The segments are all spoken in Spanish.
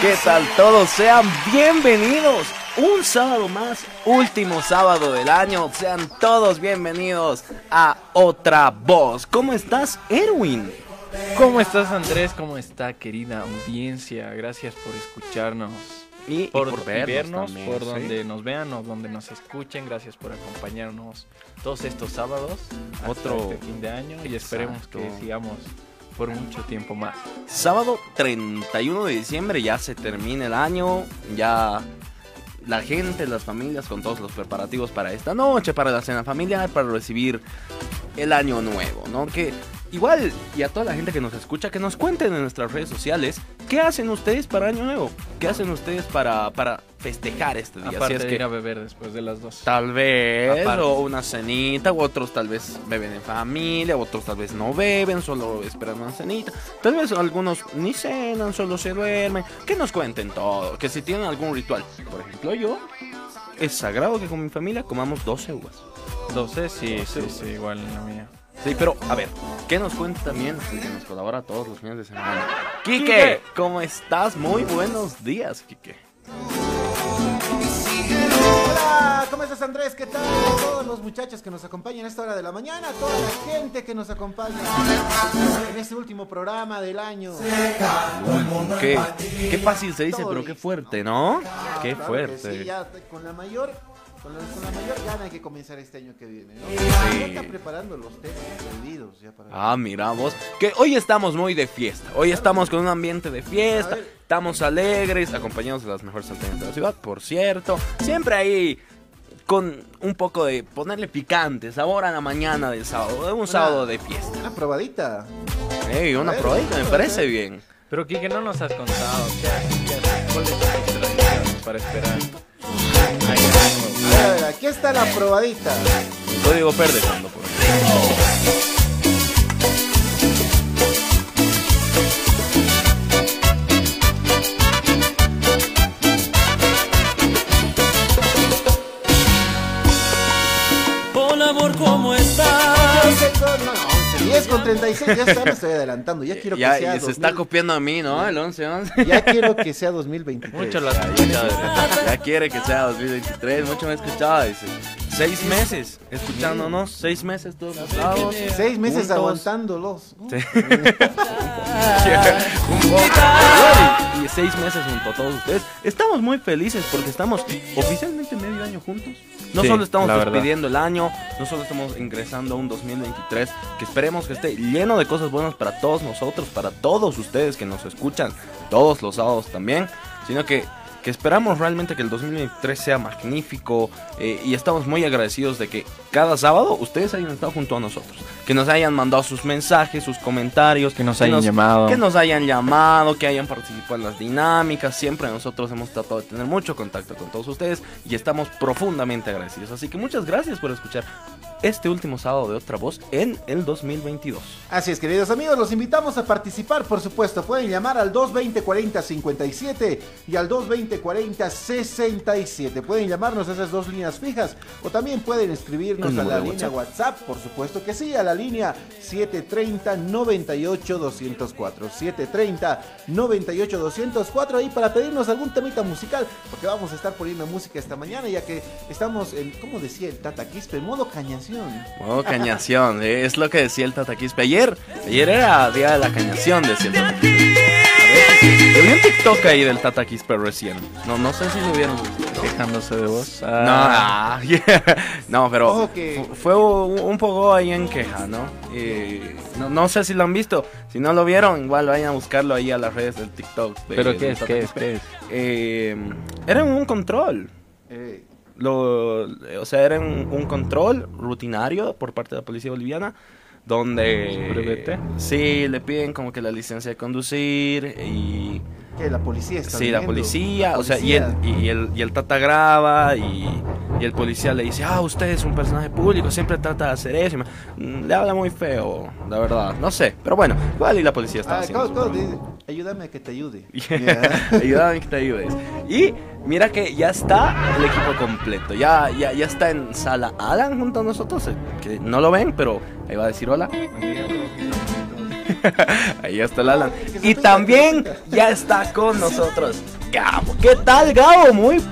¿Qué tal todos? Sean bienvenidos. Un sábado más, último sábado del año. Sean todos bienvenidos a Otra Voz. ¿Cómo estás, Erwin? ¿Cómo estás, Andrés? ¿Cómo está, querida audiencia? Gracias por escucharnos. Y, y por, por vernos vernos, también, por ¿sí? donde nos vean o donde nos escuchen. Gracias por acompañarnos todos estos sábados. Otro- este fin de año y esperemos que Exacto. sigamos por mucho tiempo más. Sábado 31 de diciembre ya se termina el año, ya la gente, las familias con todos los preparativos para esta noche, para la cena familiar, para recibir el año nuevo, ¿no? Que igual y a toda la gente que nos escucha que nos cuenten en nuestras redes sociales qué hacen ustedes para año nuevo, qué hacen ustedes para para festejar este día, Aparte si es de que ir a beber después de las dos. Tal vez, Aparte. o una cenita, u otros tal vez beben en familia, otros tal vez no beben, solo esperan una cenita. Tal vez algunos ni cenan, solo se duermen. Que nos cuenten todo, que si tienen algún ritual. Por ejemplo, yo, es sagrado que con mi familia comamos 12 uvas. 12, sí, sí, Doce. sí, igual en la mía. Sí, pero a ver, ¿qué nos cuenta también que nos colabora todos los fines de semana? Quique, Quique. ¿cómo estás? Muy buenos días, Quique. Hola, ¿cómo estás Andrés? ¿Qué tal? Todos los muchachos que nos acompañan a esta hora de la mañana, toda la gente que nos acompaña en este último programa del año. Qué, qué fácil se dice, Todo pero qué fuerte, ¿no? Qué Claro que fuerte. sí, ya con la mayor con la, con la mayor gana hay que comenzar este año que viene, ¿no? Sí. Ya están preparando los temas ya para Ah, mira vos, que hoy estamos muy de fiesta, hoy estamos con un ambiente de fiesta, estamos alegres, acompañados de las mejores salteñas de la ciudad, por cierto, siempre ahí con un poco de ponerle picante, sabor a la mañana del sábado, de un sábado de fiesta. una probadita. Ey, una ver, probadita, me parece bien. Pero Kike, no nos has contado qué qué tradiciones para esperar. Año Ver, aquí está la probadita. Código verde por con 36, ya está, me estoy adelantando. Ya quiero Ya, que sea y se está 2000 copiando a mí, ¿no? El 11, 11. Ya quiero que sea 2023. Mucho las Ya, ya quiere que sea 2023, mucho me he escuchado, dice. Seis meses escuchándonos, seis meses todos los sábados. Seis meses juntos. aguantándolos. Sí. Un poco. Y, y seis meses junto a todos ustedes. Estamos muy felices porque estamos oficialmente medio año juntos. No Sí, solo estamos verdad. despidiendo el año, no solo estamos ingresando a un 2023 que esperemos que esté lleno de cosas buenas para todos nosotros, para todos ustedes que nos escuchan todos los sábados también, sino que que esperamos realmente que el 2023 sea magnífico eh, y estamos muy agradecidos de que cada sábado ustedes hayan estado junto a nosotros, que nos hayan mandado sus mensajes, sus comentarios, Que nos hayan llamado. que nos hayan llamado, que hayan participado en las dinámicas. Siempre nosotros hemos tratado de tener mucho contacto con todos ustedes y estamos profundamente agradecidos. Así que muchas gracias por escuchar este último sábado de Otra Voz en el 2022. Así es, queridos amigos, los invitamos a participar, por supuesto. Pueden llamar al 220-40-57 y al 220-40-67. Pueden llamarnos a esas dos líneas fijas o también pueden escribirnos ¿El a la línea WhatsApp? WhatsApp, por supuesto que sí, a la línea 730-98-204. 730-98-204 ahí para pedirnos algún temita musical, porque vamos a estar poniendo música esta mañana, ya que estamos en, ¿cómo decía el Tata Quispe? Modo cañación. Oh, cañación, es lo que decía el Tataquispe. Ayer, ayer era día de la cañación, decía el Tataquispe. A ver, Yo vi un TikTok ahí del Tataquispe recién. No, no sé si lo vieron. Quejándose de vos. No, Ah, ah, yeah. no, pero fue un, poco ahí en queja, ¿no? Y no? No sé si lo han visto. Si no lo vieron, igual vayan a buscarlo ahí a las redes del TikTok. de- ¿Pero qué es? ¿Qué es? ¿Qué es? Eh, era un control. Eh, Lo, o sea, era un, un control rutinario por parte de la policía boliviana donde ¿Brevete? sí le piden como que la licencia de conducir y que la policía está sí la viniendo. policía, La o sea y el, policía. y el y el tata graba y, y el policía le dice ah usted es un personaje público siempre trata de hacer eso mm, le habla muy feo la verdad no sé pero bueno igual y la policía está Ah, haciendo ¿cómo- su cómo trabajo. dice? Ayúdame a que te ayude. Ayúdame que te ayudes. Y mira que ya está el equipo completo. Ya, ya, ya está en sala Alan junto a nosotros. eh, Que no lo ven, pero ahí va a decir hola. Ahí está el Alan. Y también ya está con nosotros Gabo. ¿Qué tal, Gabo? Muy,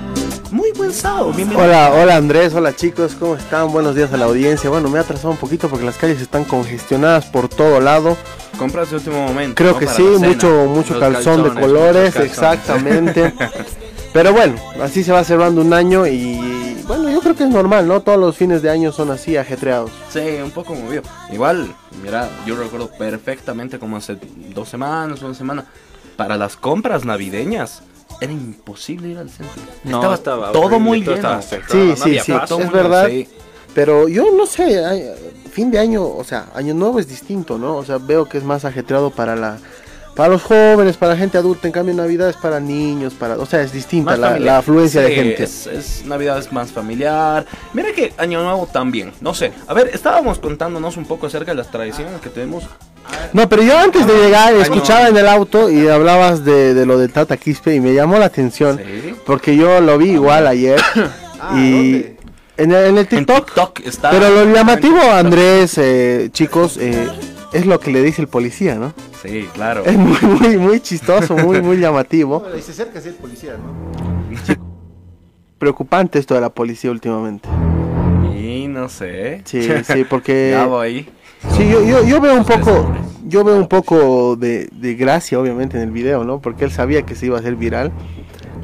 muy buen sábado. Bienvenido. Hola, hola Andrés, hola chicos, ¿cómo están? Buenos días a la audiencia. Bueno, me he atrasado un poquito porque las calles están congestionadas por todo lado. Compras de último momento. Creo ¿no? que Para sí, mucho mucho Los calzón de colores, calzones. exactamente. Pero bueno, así se va cerrando un año y bueno, yo creo que es normal, ¿no? Todos los fines de año son así ajetreados. Sí, un poco movido. Igual, mira, yo recuerdo perfectamente como hace dos semanas, una semana, para las compras navideñas. Era imposible ir al centro. No, estaba todo horrible, muy todo lleno. estaba cerrado, Sí, no sí, sí, es verdad. sí. Pero yo no sé, fin de año, o sea, año nuevo es distinto, ¿no? O sea, veo que es más ajetreado para la para los jóvenes, para la gente adulta, en cambio Navidad es para niños, para, o sea, es distinta la, afluencia de gente. Es, es Navidad es más familiar. Mira que Año Nuevo también. No sé. A ver, estábamos contándonos un poco acerca de las tradiciones que tenemos. No, pero yo antes de llegar Año- escuchaba en el auto y hablabas de, de lo de Tata Quispe y me llamó la atención Sí. porque yo lo vi igual ayer Ah, y en el, en el En. TikTok está. Pero lo llamativo, Andrés, eh, chicos, eh, es lo que le dice el policía, ¿no? Sí, claro. Es muy, muy, muy chistoso, muy, muy llamativo. Bueno, y se acerca así el policía, ¿no? Preocupante esto de la policía últimamente. Y no sé. Sí, sí, porque Ya voy. sí, yo, yo, yo veo un poco, yo veo un poco de, de gracia, obviamente, en el video, ¿no? Porque él sabía que se iba a hacer viral.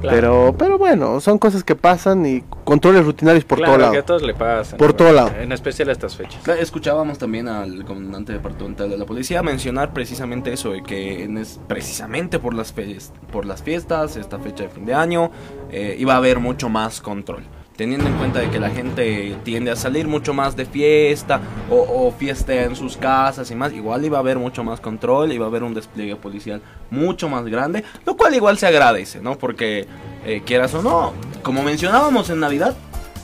Claro. Pero, pero bueno, son cosas que pasan y controles rutinarios por Claro, todo lado. que a todos le pasan. Por todo lado. En especial a estas fechas. Escuchábamos también al comandante departamental de la policía mencionar precisamente eso, de que es precisamente por las, fies- por las fiestas, esta fecha de fin de año, eh, iba a haber mucho más control. Teniendo en cuenta de que la gente tiende a salir mucho más de fiesta o, o fiesta en sus casas y más, igual iba a haber mucho más control, iba a haber un despliegue policial mucho más grande, lo cual igual se agradece, ¿no? Porque eh, quieras o no, como mencionábamos en Navidad,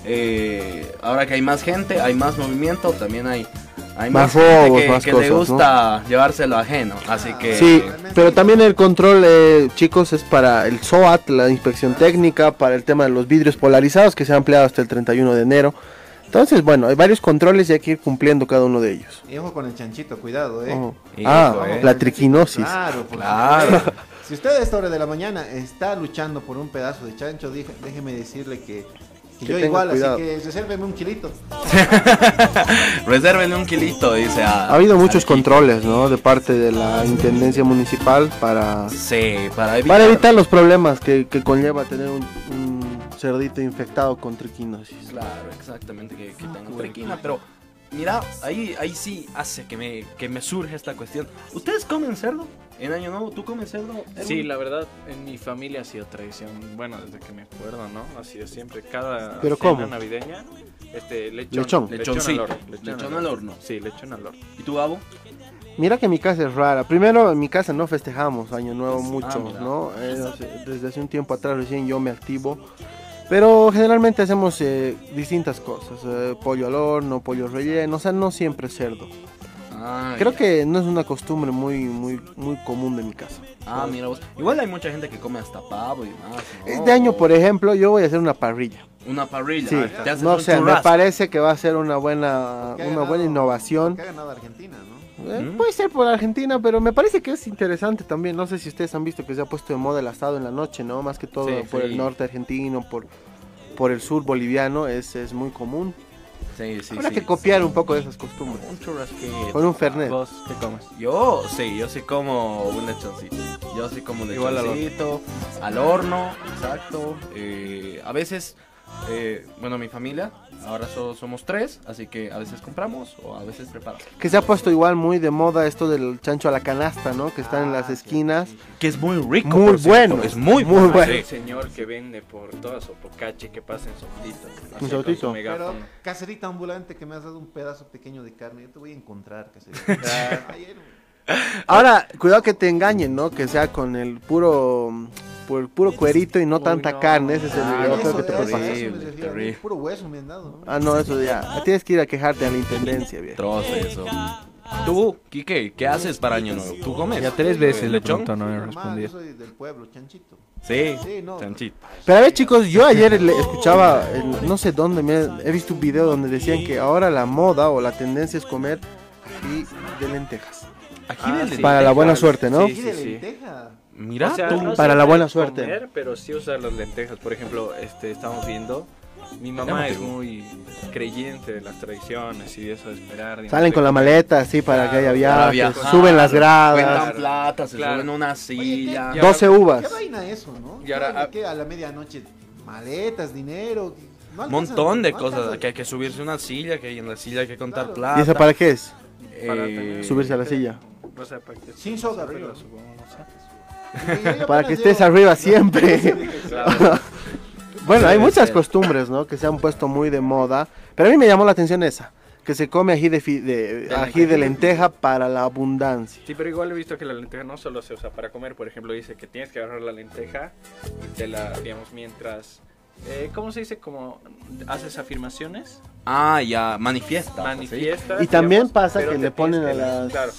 eh, ahora que hay más gente, hay más movimiento, también hay, hay Más robos, que, más que le cosas, ¿no? gusta llevárselo ajeno. Así que Sí, pero también el control, eh, chicos, es para el SOAT, la inspección técnica, para el tema de los vidrios polarizados que se ha ampliado hasta el 31 de enero. Entonces, bueno, hay varios controles y hay que ir cumpliendo cada uno de ellos. Y ojo con el chanchito, cuidado, ¿eh? Ah, eh. la triquinosis. Claro, Claro. Si usted a esta hora de la mañana está luchando por un pedazo de chancho, déjeme decirle que, yo igual, cuidado. así que resérveme un kilito. resérvenle un kilito, dice. a- Ha habido muchos controles, ¿no? De parte de la Intendencia Municipal para, Sí, para evitar. para evitar los problemas que, que conlleva tener un, un cerdito infectado con triquinosis. Claro, exactamente, que, que tenga triquina, pero mira, ahí, ahí sí hace que me, que me surge esta cuestión. ¿Ustedes comen cerdo? En Año Nuevo, ¿tú comes cerdo? Erwin? Sí, la verdad, en mi familia ha sido tradición, bueno, desde que me acuerdo, ¿no? Ha sido siempre cada ¿Pero cena cómo? navideña, este, lechón. Lechón. Lechoncito. al horno. Lechón, Lechón al horno. Sí, lechón al horno. ¿Y tú, Gabo? Mira que mi casa es rara. Primero, en mi casa no festejamos Año Nuevo mucho, Ah. ¿no? Eh, desde hace un tiempo atrás recién yo me activo. Pero generalmente hacemos eh, distintas cosas. eh, pollo al horno, pollo relleno, o sea, no siempre cerdo. Ah, Creo ya. que no es una costumbre muy, muy, muy común de mi casa. Ah, mira vos. Igual hay mucha gente que come hasta pavo y más. ¿no? Este año, por ejemplo, yo voy a hacer una parrilla. Una parrilla. Sí, Ah, te haces no un sé, me parece que va a ser una buena, una ganado- buena innovación. Que ha ganado Argentina, ¿no? Eh, Mm. Puede ser por Argentina, pero me parece que es interesante también. No sé si ustedes han visto que se ha puesto de moda el asado en la noche, ¿no? Más que todo Sí, por sí. el norte argentino, por, por el sur boliviano, es, es muy común. Sí, sí, Habrá sí. que copiar un poco de esas costumbres. Un churrasquito. Con un fernet. ¿Vos qué comes? Yo, sí, yo sí como un lechoncito. Yo sí como un Igual al horno. lechoncito. Al horno, exacto. Eh, a veces, eh, bueno, mi familia, ahora solo somos tres, así que a veces compramos o a veces preparamos. Que se ha puesto igual muy de moda esto del chancho a la canasta, ¿no? Que están en las Ah, sí. esquinas. Que es muy rico. Muy cierto, bueno, Es muy, muy bueno. bueno. El señor que vende por toda Sopocache que pasa en Sotito. En Sotito. Pero, caserita ambulante que me has dado un pedazo pequeño de carne, yo te voy a encontrar, caserita. Ayer, Ahora, cuidado que te engañen, ¿no? Que sea con el puro, por puro cuerito y no Uy, tanta no. carne. Ese es el Ah, que te puede pasar. Terrible. Puro hueso me han dado. Ah, no, eso ya. Tienes que ir a quejarte a la intendencia, viejo. Trozo eso. Tú, Kike, ¿qué haces para Año Nuevo? ¿Tú comes? Ya tres veces le pregunto, no me yo soy del pueblo, chanchito. Sí, Sí, no. chanchito. Pero a ver, chicos, yo ayer le escuchaba, el- no sé dónde, me, he visto un video donde decían que ahora la moda o la tendencia es comer ají de lentejas. Ají Ah, de sí. Para la buena suerte, ¿no? Sí, Ají sí, de sí. Mira O sea, tú. no Para la buena suerte. comer, pero sí usar las lentejas. Por ejemplo, este, estamos viendo. Mi mamá es muy creyente de las tradiciones y de eso de esperar. digamos, Salen con la maleta así para que haya Claro, viajes, viajar, suben las Cuentan gradas, plata, se Claro. suben a una silla. Ya. 12 ¿Qué uvas. vaina eso, no? Y ahora, ¿Qué- ah- qué a la medianoche? Maletas, dinero. No montón de no cosas. Que hay que subirse a una silla, que en la silla hay que contar Claro. plata. ¿Y eso para qué es? Para Eh, tener- Subirse a la silla. O sea, para que Sin soga, arriba, pero- supongo, Para que estés llevo- arriba siempre. Claro. Bueno, hay muchas costumbres, ¿no? Que se han puesto muy de moda. Pero a mí me llamó la atención esa. Que se come ají de, fi- de- De ají de lenteja para la abundancia. Sí, pero igual he visto que la lenteja no solo se usa para comer. Por ejemplo, dice que tienes que agarrar la lenteja y te la, digamos, mientras... Eh, ¿Cómo se dice? Como haces afirmaciones, Ah, ya, manifiesta. manifiestas. Y también digamos, pasa que le ponen a las- Claro,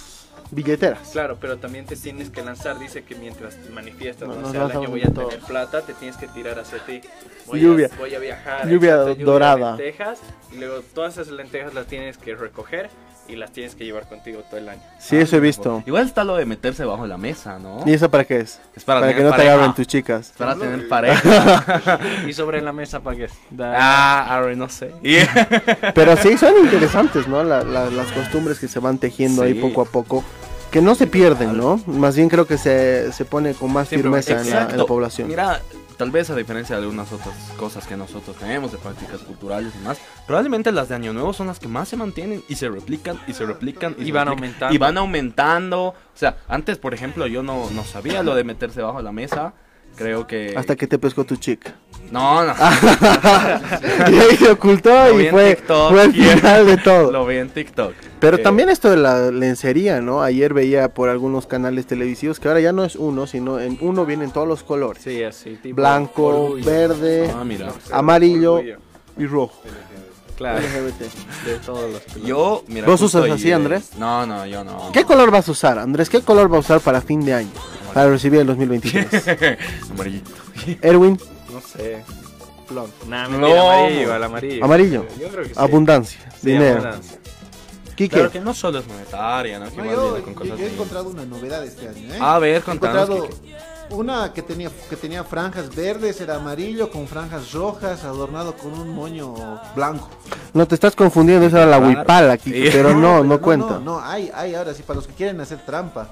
Billeteras. claro, pero también te tienes que lanzar. Dice que mientras te manifiestas, No, no, al lanzamos año voy a todo. tener plata, te tienes que tirar hacia ti. Voy Lluvia. A, voy a viajar. Lluvia exacto, dorada. lentejas, y luego todas esas lentejas las tienes que recoger y las tienes que llevar contigo todo el año. Sí, eso he visto. Igual está lo de meterse bajo la mesa, ¿no? ¿Y eso para qué es? Es para, Para que no te agarren tus chicas. Para tener pareja. Y sobre la mesa, ¿para qué? Da- ah, ahora no sé. Pero sí, son interesantes, ¿no? La- la- las costumbres que se van tejiendo ahí poco a poco. Que no se pierden, ¿no? Más bien creo que se, se pone con más Siempre- firmeza en la, en la Exacto. población. Mira, tal vez a diferencia de algunas otras cosas que nosotros tenemos, de prácticas culturales y más, probablemente las de Año Nuevo son las que más se mantienen y se replican y se replican Y se van replican, aumentando. Y van aumentando. O sea, antes, por ejemplo, yo no, no sabía lo de meterse bajo la mesa. Creo que... Hasta que te pescó tu chica. No, no. y ahí se ocultó Lo y fue, TikTok, fue el final de todo. Lo vi en TikTok. Pero Eh, también esto de la lencería, ¿no? Ayer veía por algunos canales televisivos que ahora ya no es uno, sino en uno vienen todos los colores. Sí, así, tipo Blanco, orgullo. verde Ah, mira. amarillo. Orgullo. y rojo. Claro, LGBT. de todos los colores. Yo, mira. ¿Vos usas así, eh, Andrés? No, no, yo no. ¿Qué color vas a usar, Andrés? ¿Qué color vas a usar para fin de año? Para recibir el 2023. Amarillito. Erwin, No sé. Blond. Nah, No. amarillo, al amarillo. Amarillo. Yo creo que sí. abundancia, Sí, dinero. abundancia. Quique, Claro que no solo es monetaria, ¿no? Que No, yo, con cosas yo he encontrado una novedad este año, ¿eh? A ver, He contanos. encontrado Kike. Una que tenía, que tenía franjas verdes, era amarillo con franjas rojas, adornado con un moño blanco. no te estás confundiendo, esa era la huipala, Sí. pero no, no, cuenta. No, no, hay, hay ahora sí, para los que quieren hacer trampa.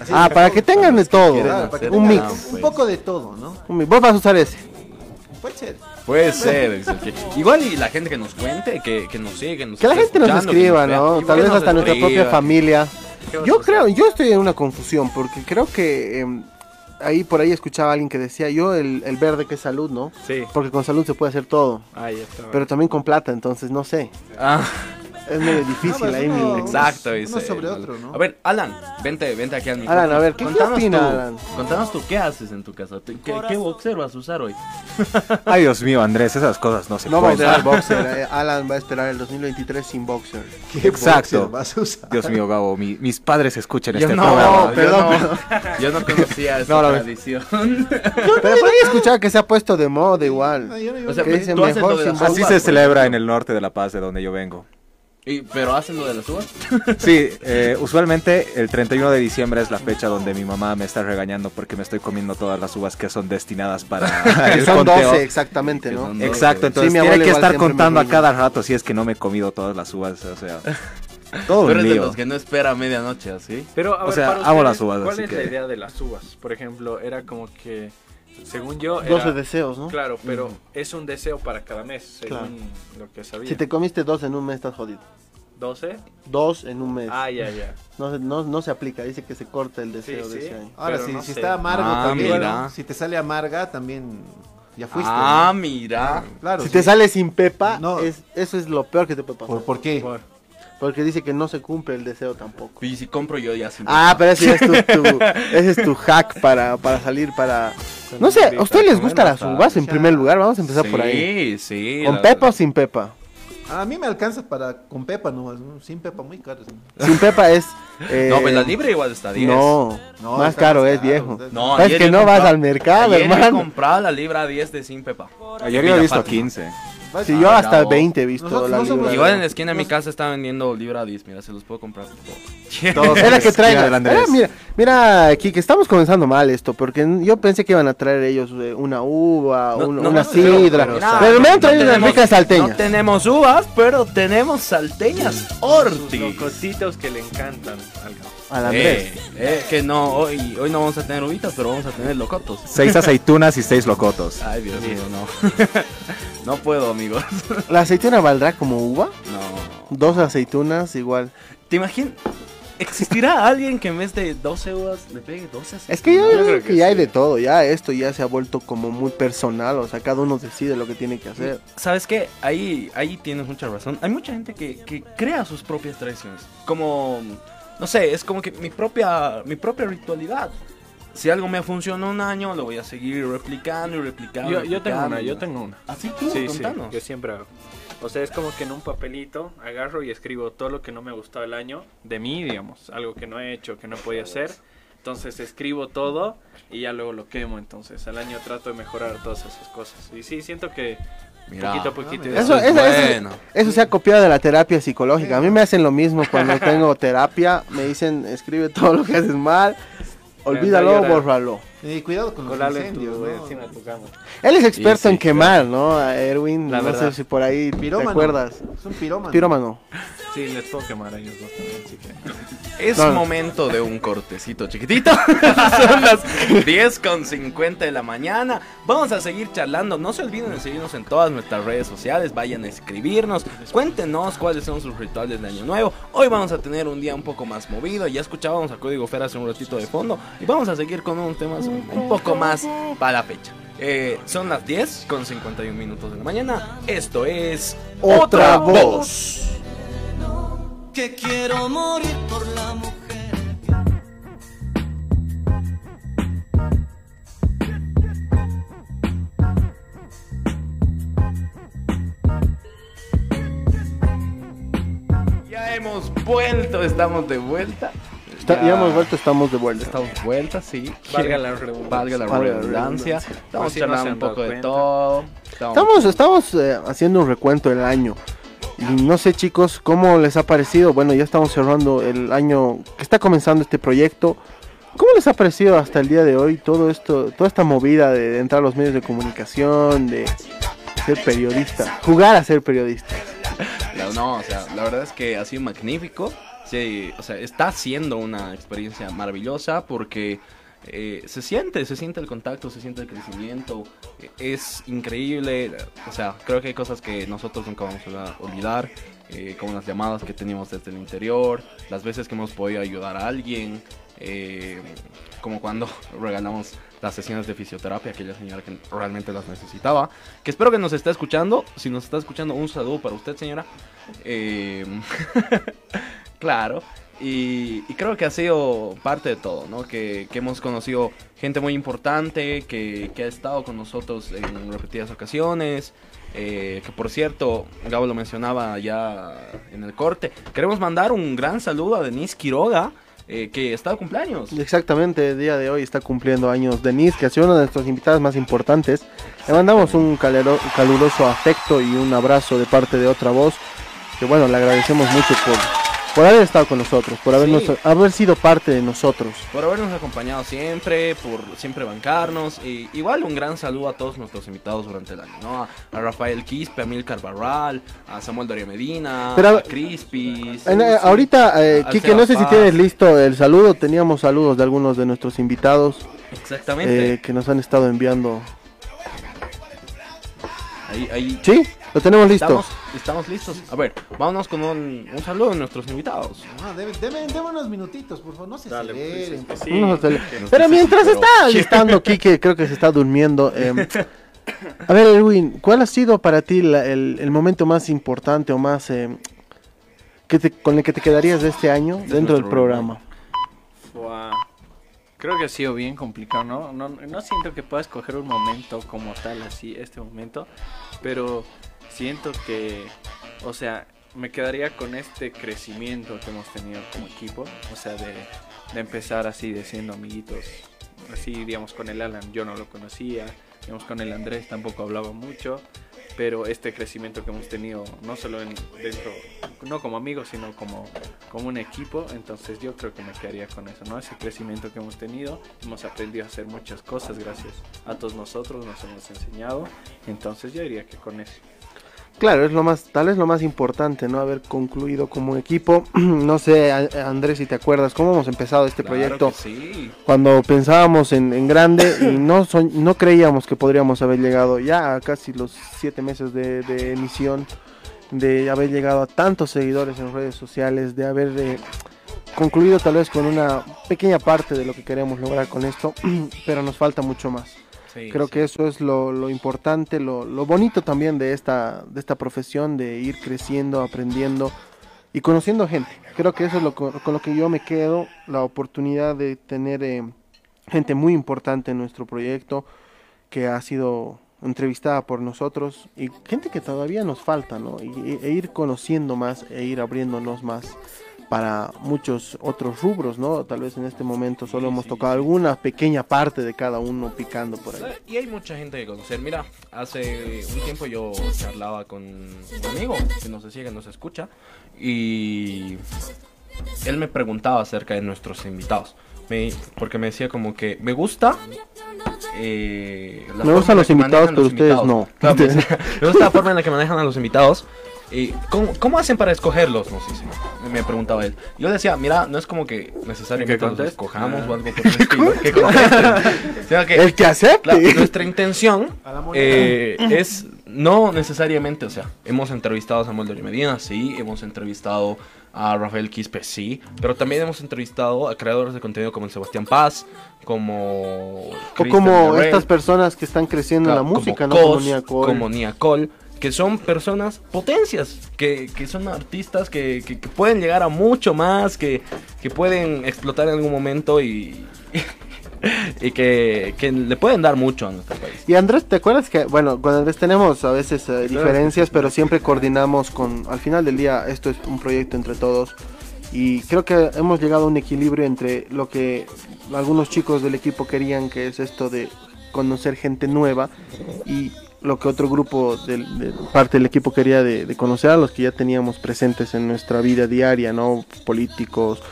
Así Ah, para que tengan de todo. quieren Claro, para que hacer Un mix. Un poco de todo, ¿no? Un mix. Vos vas a usar ese. Puede ser. Puede ser. dice el Kike. Igual y la gente que nos cuente, que, que nos sigue, que nos Que la gente nos escriba. ¿no? Tal vez hasta nuestra propia familia. ¿Qué vas a Yo creo, yo estoy en una confusión porque creo que em, ahí por ahí escuchaba a alguien que decía yo el, el verde que es salud, ¿no? Sí. Porque con salud se puede hacer todo, Ahí está. pero también con plata, entonces no sé. Ah, Es medio difícil No, ahí uno- mi... exacto. uno dice. sobre otro, ¿no? A ver, Alan, vente, vente aquí al micrófono. Alan, a ver, ¿qué- qué Contanos opina, tú, Alan? Contanos tú, ¿qué haces en tu casa? ¿Qué, qué boxer vas a usar hoy? Ay, Dios mío, Andrés, esas cosas no se No va a pueden. usar boxer, eh, Alan va a esperar el 2023 sin boxer. ¿Qué Exacto. boxer vas a usar? Dios mío, Gabo, mi- mis padres escuchan Yo este no, programa. perdón, yo no, yo no conocía esa No, no, tradición. Pero por ahí escuchaba que se ha puesto de moda igual. No, yo- yo- O sea, ¿Qué pero dice tú haces mejor lo de sin las boxer? Así se celebra en el norte de La Paz, de donde yo vengo. Y- ¿Pero hacen lo de las uvas? Sí, eh, usualmente el 31 de diciembre es la fecha donde mi mamá me está regañando porque me estoy comiendo todas las uvas que son destinadas para Que el son conteo. 12 exactamente, ¿no? Exacto, Sí, entonces mi tiene que estar contando a cada rato si es que no me he comido todas las uvas, o sea, todo un eres de los que no espera a medianoche, ¿así? Pero, a O ver, sea, para amo las uvas, ¿Cuál así es la idea de las uvas? Por ejemplo, era como que, según yo, 12 era, deseos, ¿no? claro, pero es un deseo para cada mes, según Claro. lo que sabía. Si te comiste dos en un mes estás jodido. ¿12? Dos en un mes. Ah, ya, ya. No, se- no, no se aplica, dice que se corta el deseo Sí, de ese año. Ahora, Pero si, no si está amargo Ah, también, mira. ¿no? si te sale amarga, también ya fuiste. Ah, ¿no? mira. claro. Si sí. te sale sin pepa, No. es, eso es lo peor que te puede pasar. ¿Por, por qué? Por- Porque dice que no se cumple el deseo tampoco. Y si compro yo ya sin Ah, pero ese es tu, tu- ese es tu hack para, para salir para... No sé, ¿a ustedes les gustan las uvas en primer lugar? Vamos a empezar por ahí. Sí, sí. ¿Con la- pepa o sin pepa? A mí me alcanza para con pepa nomás, ¿no? sin pepa muy caro. ¿no? Sin pepa es... eh, No, pues la libre igual está 10. No, No, más está caro más es caro, viejo. No, es que no vas al mercado, Ayer he hermano. comprado la libra 10 de sin pepa. Ayer había visto Fátima. 15. Sí, Ah, yo hasta bravo. 20 he visto Nosotros la no somos- libra. Igual en la esquina de mi casa está vendiendo libra a 10. Mira, se los puedo comprar. Todos Era que. Era, mira, mira, aquí que estamos comenzando mal esto, porque yo pensé que iban a traer ellos eh, una uva, No, un- no, una sidra. pero- me han traído unas ricas salteñas. No tenemos uvas, pero tenemos salteñas Ortiz. Locositos que le encantan al. Al Andrés. Eh, eh, que no, hoy, hoy no vamos a tener uvitas, pero vamos a tener locotos. Seis aceitunas y seis locotos. Ay, Dios mío, no. no puedo, amigos. ¿La aceituna valdrá como uva? No. Dos aceitunas igual. ¿Te imaginas? ¿Existirá alguien que en vez de 12 uvas le pegue 12 Es que yo, Yo creo creo que, que ya sí. hay de todo, ya esto ya se ha vuelto como muy personal, o sea, cada uno decide lo que tiene que hacer. ¿Sabes qué? Ahí, ahí tienes mucha razón. Hay mucha gente que, que crea sus propias tradiciones. Como, no sé, es como que mi propia, mi propia ritualidad. Si algo me funciona un año, lo voy a seguir replicando y replicando. Yo, yo tengo una, yo tengo una. ¿Así tú? Sí, sí, yo siempre hago. O sea, es como que en un papelito agarro y escribo todo lo que no me gustó el año de mí, digamos, algo que no he hecho, que no podía hacer. Entonces escribo todo y ya luego lo quemo. Entonces al año trato de mejorar todas esas cosas. Y sí, siento que Mira. poquito a poquito. Eso, es eso, eso- bueno. eso se ha copiado de la terapia psicológica. A mí me hacen lo mismo cuando tengo terapia. Me dicen, escribe todo lo que haces mal, olvídalo, bórralo. Y cuidado con los Colarle en incendios, tu, ¿no? encima de tu cama. Él es experto Sí, en quemar, ¿no? A Erwin, La no verdad. sé si por ahí te Pirómano. acuerdas. Es un pirómano. Pirómano. Sí, les puedo quemar a ellos dos también, así que... Es No. momento de un cortecito chiquitito. Son las 10 con 50 de la mañana. Vamos a seguir charlando. No se olviden de seguirnos en todas nuestras redes sociales. Vayan a escribirnos. Cuéntenos cuáles son sus rituales de Año Nuevo. Hoy vamos a tener un día un poco más movido. Ya escuchábamos a Código Fer hace un ratito de fondo. Y vamos a seguir con un tema un poco más para la fecha. Eh, son las 10 con 51 minutos de la mañana. Esto es Otra voz. que quiero morir por la mujer. Ya hemos vuelto, estamos de vuelta. Está- ya hemos vuelto, estamos de vuelta. Estamos de vuelta, sí. Valga la redundancia. Valga la redundancia. Estamos si no charlando se un poco de todo. Estamos, estamos eh, haciendo un recuento del año. Y no sé chicos, ¿cómo les ha parecido? Bueno, ya estamos cerrando el año que está comenzando este proyecto. ¿Cómo les ha parecido hasta el día de hoy todo esto, toda esta movida de, de entrar a los medios de comunicación, de ser periodista, jugar a ser periodista? La- no, o sea, la verdad es que ha sido magnífico. Sí, o sea, está siendo una experiencia maravillosa porque eh, se siente, se siente el contacto, se siente el crecimiento. eh, Es increíble. O sea, creo que hay cosas que nosotros nunca vamos a olvidar. eh, como las llamadas que teníamos desde el interior, las veces que hemos podido ayudar a alguien, eh, como cuando regalamos las sesiones de fisioterapia a aquella señora que realmente las necesitaba. Que espero que nos esté escuchando. Si nos está escuchando, un saludo para usted, señora. Claro. Y, creo que ha sido parte de todo, ¿no? Que, hemos conocido gente muy importante que, ha estado con nosotros en repetidas ocasiones. eh, que por cierto, Gabo lo mencionaba ya en el corte. Queremos mandar un gran saludo a Denise Quiroga, eh, que está de cumpleaños. Exactamente, el día de hoy está cumpliendo años Denise, que ha sido una de nuestras invitadas más importantes. Le mandamos un caluroso afecto y un abrazo de parte de otra voz. Que bueno, le agradecemos mucho por, por haber estado con nosotros, por habernos, Sí. haber sido parte de nosotros. por habernos acompañado siempre, por siempre bancarnos. Y igual un gran saludo a todos nuestros invitados durante el año, ¿no? A, Rafael Quispe, a Milcar Barral, a Samuel Darío Medina, Pero- a Crispis. En, eh, ahorita, eh, Quique, no sé si tienes listo el saludo. Teníamos saludos de algunos de nuestros invitados Exactamente. eh, que nos han estado enviando. ahí, ahí ¿Sí? Lo tenemos listo. estamos, estamos listos. A ver, vámonos con un, un saludo de nuestros invitados. Ah, deme, deme- deme unos minutitos, por favor, no se Dale, pues, aceleren. sí. No, se Pero mientras está listando Quique, creo que se está durmiendo. eh, a ver, Erwin, ¿cuál ha sido para ti la- el, el momento más importante o más eh, que te- con el que te quedarías de este año dentro del programa? Creo que ha sido bien complicado, ¿no? ¿no? No siento que pueda escoger un momento como tal, así, este momento, pero siento que, o sea, me quedaría con este crecimiento que hemos tenido como equipo, o sea, de, empezar así, de siendo amiguitos, así, digamos, con el Alan yo no lo conocía, digamos, con el Andrés tampoco hablaba mucho, pero este crecimiento que hemos tenido, no solo en, dentro, no como amigos, sino como, como un equipo, entonces yo creo que me quedaría con eso, ¿no? Ese crecimiento que hemos tenido, hemos aprendido a hacer muchas cosas gracias a todos nosotros, nos hemos enseñado, entonces yo diría que con eso. Claro, es lo más, tal vez lo más importante, ¿no? Haber concluido como equipo. no sé, Andrés, si te acuerdas, cómo hemos empezado este Claro proyecto. sí. Cuando pensábamos en, en grande y no, no creíamos que podríamos haber llegado ya a casi los siete meses de, de emisión, de haber llegado a tantos seguidores en redes sociales, de haber eh, concluido tal vez con una pequeña parte de lo que queremos lograr con esto, pero nos falta mucho más. Sí, Creo sí. que eso es lo, lo importante, lo, lo bonito también de esta, de esta profesión, de ir creciendo, aprendiendo y conociendo gente. Creo que eso es lo co- con, lo que yo me quedo, la oportunidad de tener eh, gente muy importante en nuestro proyecto que ha sido entrevistada por nosotros y gente que todavía nos falta, ¿no? Y- e ir conociendo más e ir abriéndonos más para muchos otros rubros, ¿no? Tal vez en este momento solo hemos tocado alguna pequeña parte de cada uno picando por ahí. Y hay mucha gente que conocer. Mira, hace un tiempo yo charlaba con un amigo que nos decía que nos escucha y él me preguntaba acerca de nuestros invitados. Me- porque me decía como que me gusta. eh, Me gustan los invitados, pero los ustedes invitados. no. Claro, me gusta la forma en la que manejan a los invitados. Y ¿cómo, cómo hacen para escogerlos? Nos dice. Me preguntaba él. Yo decía, mira, no es como que necesariamente ¿Que los escojamos Ah. o algo por el estilo. que sino que El que acepte. Nuestra intención eh, es no necesariamente, o sea, hemos entrevistado a Samuel Doria Medina, sí, hemos entrevistado a Rafael Quispe, sí, pero también hemos entrevistado a creadores de contenido como el Sebastián Paz, como O como estas personas que están creciendo en la como música, ¿no? Cos, Como Nia Cole. como Nia Cole, que son personas potencias, que, que son artistas que, que- que pueden llegar a mucho más, que, que pueden explotar en algún momento y, y que, que le pueden dar mucho a nuestro país. Y Andrés, ¿te acuerdas que, bueno, con Andrés tenemos a veces eh, diferencias, pero siempre coordinamos con, al final del día, esto es un proyecto entre todos. Y creo que hemos llegado a un equilibrio entre lo que algunos chicos del equipo querían, que es esto de conocer gente nueva, y lo que otro grupo de parte del equipo quería de, conocer a los que ya teníamos presentes en nuestra vida diaria, ¿no? Políticos,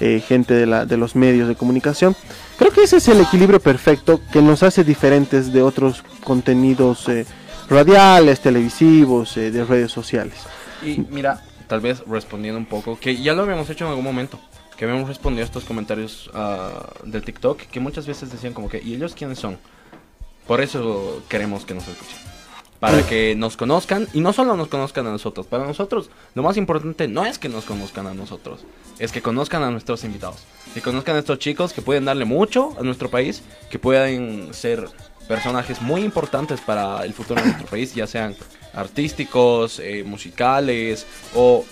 eh, gente de, la, de los medios de comunicación. Creo que ese es el equilibrio perfecto que nos hace diferentes de otros contenidos eh, radiales, televisivos, eh, de redes sociales. Y mira, tal vez respondiendo un poco, que ya lo habíamos hecho en algún momento, que habíamos respondido a estos comentarios ah, del TikTok, que muchas veces decían como que, ¿y ellos quiénes son? Por eso queremos que nos escuchen. Para que nos conozcan, y no solo nos conozcan a nosotros, para nosotros lo más importante no es que nos conozcan a nosotros, es que conozcan a nuestros invitados. Que conozcan a estos chicos que pueden darle mucho a nuestro país, que pueden ser personajes muy importantes para el futuro de nuestro país, ya sean artísticos, eh, musicales o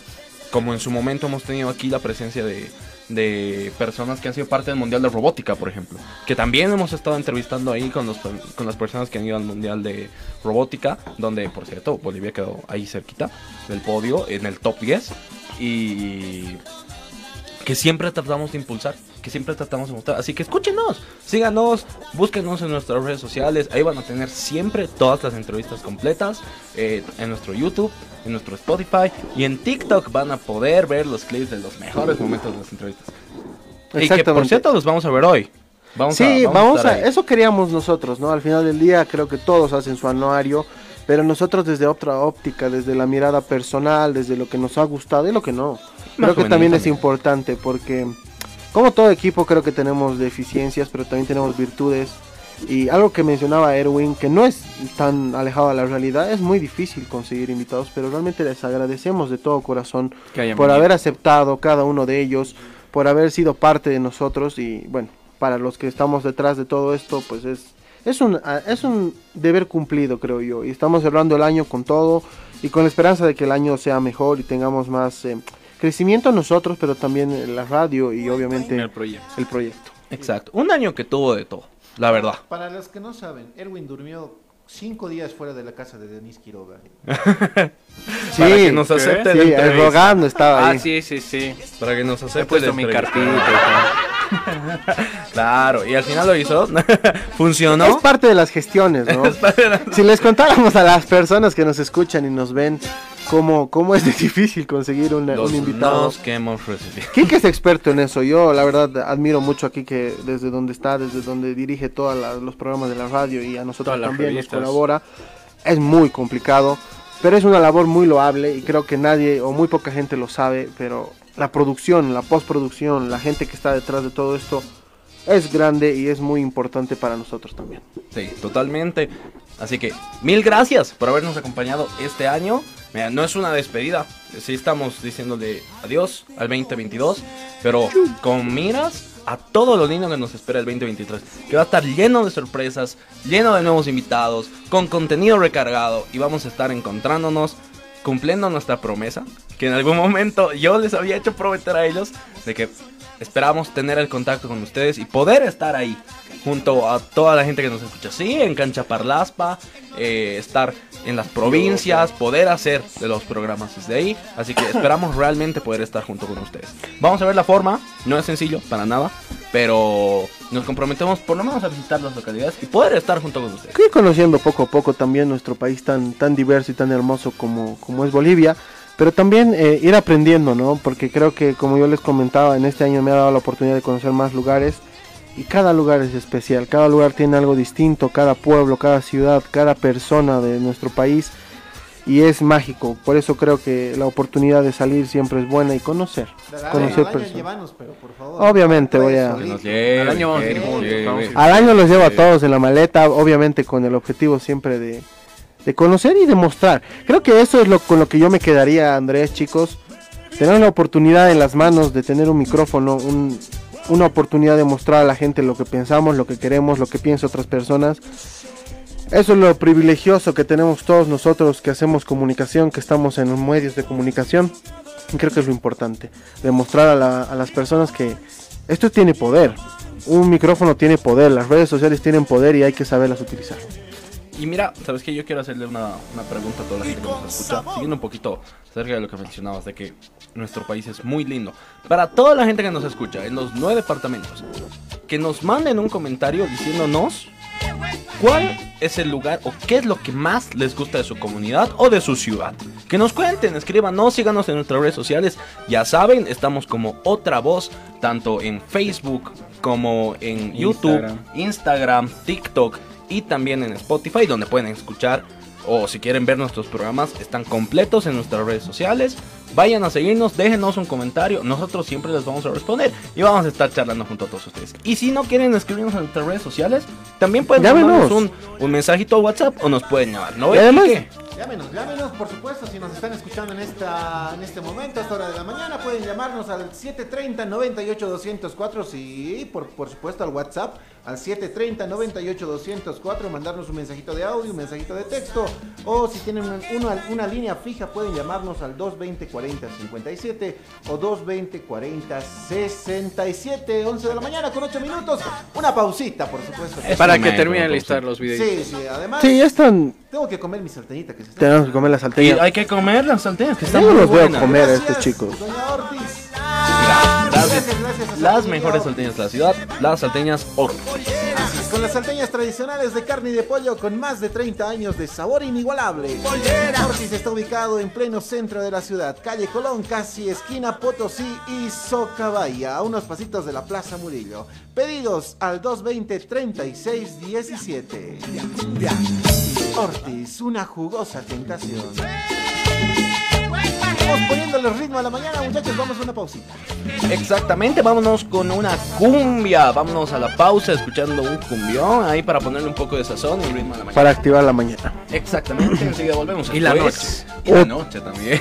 como en su momento hemos tenido aquí la presencia de, de personas que han sido parte del Mundial de Robótica, por ejemplo. Que también hemos estado entrevistando ahí con, los, con las personas que han ido al Mundial de Robótica, donde, por cierto, Bolivia quedó ahí cerquita del podio, en el top 10. Y que siempre tratamos de impulsar, que siempre tratamos de mostrar. Así que escúchenos, síganos, búsquenos en nuestras redes sociales. Ahí van a tener siempre todas las entrevistas completas eh, en nuestro YouTube, en nuestro Spotify y en TikTok van a poder ver los clips de los mejores momentos de las entrevistas. Y que por cierto los vamos a ver hoy. Vamos sí, a, vamos, estar a, eso queríamos nosotros, ¿no? Al final del día creo que todos hacen su anuario, pero nosotros desde otra óptica, desde la mirada personal, desde lo que nos ha gustado y lo que no. Más Creo que también es importante porque como todo equipo creo que tenemos deficiencias, pero también tenemos virtudes. Y algo que mencionaba Erwin, que no es tan alejado de la realidad, es muy difícil conseguir invitados, pero realmente les agradecemos de todo corazón por haber aceptado cada uno de ellos, por haber sido parte de nosotros y bueno, para los que estamos detrás de todo esto, pues es, es, un, es un deber cumplido, creo yo. Y estamos cerrando el año con todo y con la esperanza de que el año sea mejor y tengamos más eh, crecimiento nosotros, pero también la radio y obviamente el proyecto. el proyecto. Exacto. Un año que tuvo de todo, la verdad. Para los que no saben, Erwin durmió cinco días fuera de la casa de Denis Quiroga. Sí, Para que nos acepte sí, entrevista. rogando estaba Ah, ahí. sí, sí, sí. Para que nos acepte He puesto la mi cartita. Claro, y al final lo hizo. Funcionó. Es parte de las gestiones, ¿no? si les contáramos a las personas que nos escuchan y nos ven cómo, cómo es difícil conseguir una- Los un invitado. nos que hemos recibido. Kike es experto en eso. Yo, la verdad, admiro mucho a Kike desde donde está, desde donde dirige todos los programas de la radio y a nosotros Todas también nos colabora. Es muy complicado, pero es una labor muy loable y creo que nadie o muy poca gente lo sabe. Pero la producción, la postproducción, la gente que está detrás de todo esto es grande y es muy importante para nosotros también. Sí, totalmente. Así que mil gracias por habernos acompañado este año. Mira, no es una despedida. Sí estamos diciéndole adiós al 2022. Pero con miras a todo lo lindo que nos espera el 2023. Que va a estar lleno de sorpresas, lleno de nuevos invitados, con contenido recargado. Y vamos a estar encontrándonos, cumpliendo nuestra promesa. Que en algún momento yo les había hecho prometer a ellos de que esperamos tener el contacto con ustedes y poder estar ahí junto a toda la gente que nos escucha. Sí, en Cancha Parlaspa, eh, estar en las provincias, poder hacer de los programas desde ahí. Así que esperamos realmente poder estar junto con ustedes. Vamos a ver la forma, no es sencillo para nada, pero nos comprometemos por lo menos a visitar las localidades y poder estar junto con ustedes. Ir conociendo poco a poco también nuestro país tan, tan diverso y tan hermoso como, como es Bolivia, pero también eh, ir aprendiendo, ¿no? Porque creo que, como yo les comentaba, en este año me ha dado la oportunidad de conocer más lugares y cada lugar es especial, cada lugar tiene algo distinto, cada pueblo, cada ciudad, cada persona de nuestro país y es mágico. Por eso creo que la oportunidad de salir siempre es buena y conocer. conocer Al año personas. llévanos, pero por favor. Obviamente voy a- Puedes Que nos solito. lleve, Al año vamos a que ir nos juntos, lleve. vamos a ir Al año los llevo a todos en la maleta, obviamente con el objetivo siempre de, de conocer y demostrar. Creo que eso es lo con lo que yo me quedaría, Andrés, chicos. Tener la oportunidad en las manos de tener un micrófono, un- una oportunidad de mostrar a la gente lo que pensamos, lo que queremos, lo que piensan otras personas. Eso es lo privilegioso que tenemos todos nosotros que hacemos comunicación, que estamos en medios de comunicación. Creo que es lo importante, demostrar a, la- a las personas que esto tiene poder. Un micrófono tiene poder, las redes sociales tienen poder y hay que saberlas utilizar. Y mira, ¿sabes qué? Yo quiero hacerle una, una pregunta a toda la gente que nos escucha, siguiendo un poquito acerca de lo que mencionabas, de que nuestro país es muy lindo. Para toda la gente que nos escucha, en los nueve departamentos, que nos manden un comentario diciéndonos cuál es el lugar o qué es lo que más les gusta de su comunidad o de su ciudad. Que nos cuenten, escríbanos, síganos en nuestras redes sociales. Ya saben, estamos como otra voz, tanto en Facebook como en YouTube, Instagram. Instagram, TikTok y también en Spotify, donde pueden escuchar o si quieren ver nuestros programas, están completos en nuestras redes sociales. Vayan a seguirnos, déjenos un comentario, nosotros siempre les vamos a responder y vamos a estar charlando junto a todos ustedes. Y si no quieren escribirnos en nuestras redes sociales, también pueden mandarnos un, un mensajito a WhatsApp o nos pueden llamar. ¿no? Y además-? Llámenos, llámenos, por supuesto, si nos están escuchando en esta en este momento, a esta hora de la mañana, pueden llamarnos al 730-98-204, sí, por, por supuesto al WhatsApp, al 730-98-204, mandarnos un mensajito de audio, un mensajito de texto, o si tienen una, una- línea fija, pueden llamarnos al 220-40-57 o 220-40-67, 11 de la mañana con 8 minutos, una pausita, por supuesto. Es Para que terminen de listar los videos. Sí, sí, además, Sí, ya están. Tengo que comer mi salteñita que se está Tenemos que comer las Y salteñas. hay que comer las salteñas, que están Yo no muy los veo buenas. comer. a Gracias, estos chicos. Doña Ortiz. Gracias. Gracias, gracias a Las mejores salteñas de la ciudad, las salteñas Oro. Así es, Con las salteñas tradicionales de carne y de pollo con más de 30 años de sabor inigualable. Ortiz está ubicado en pleno centro de la ciudad, calle Colón, casi esquina Potosí y Socabaya, a unos pasitos de la Plaza Murillo. Pedidos al 220-3617. Ortiz, una jugosa tentación. Vamos poniéndole ritmo a la mañana, muchachos, vamos a una pausita. Exactamente, vámonos con una cumbia. Vámonos a la pausa escuchando un cumbión ahí para ponerle un poco de sazón y ritmo a la mañana. Para activar la mañana. Exactamente, enseguida volvemos. Y la Esto noche. Y la noche también.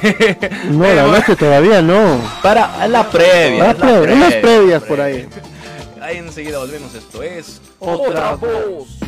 No, la noche todavía no. para la previa. La unas previa, previas por ahí. Ahí enseguida volvemos. Esto es Otra voz.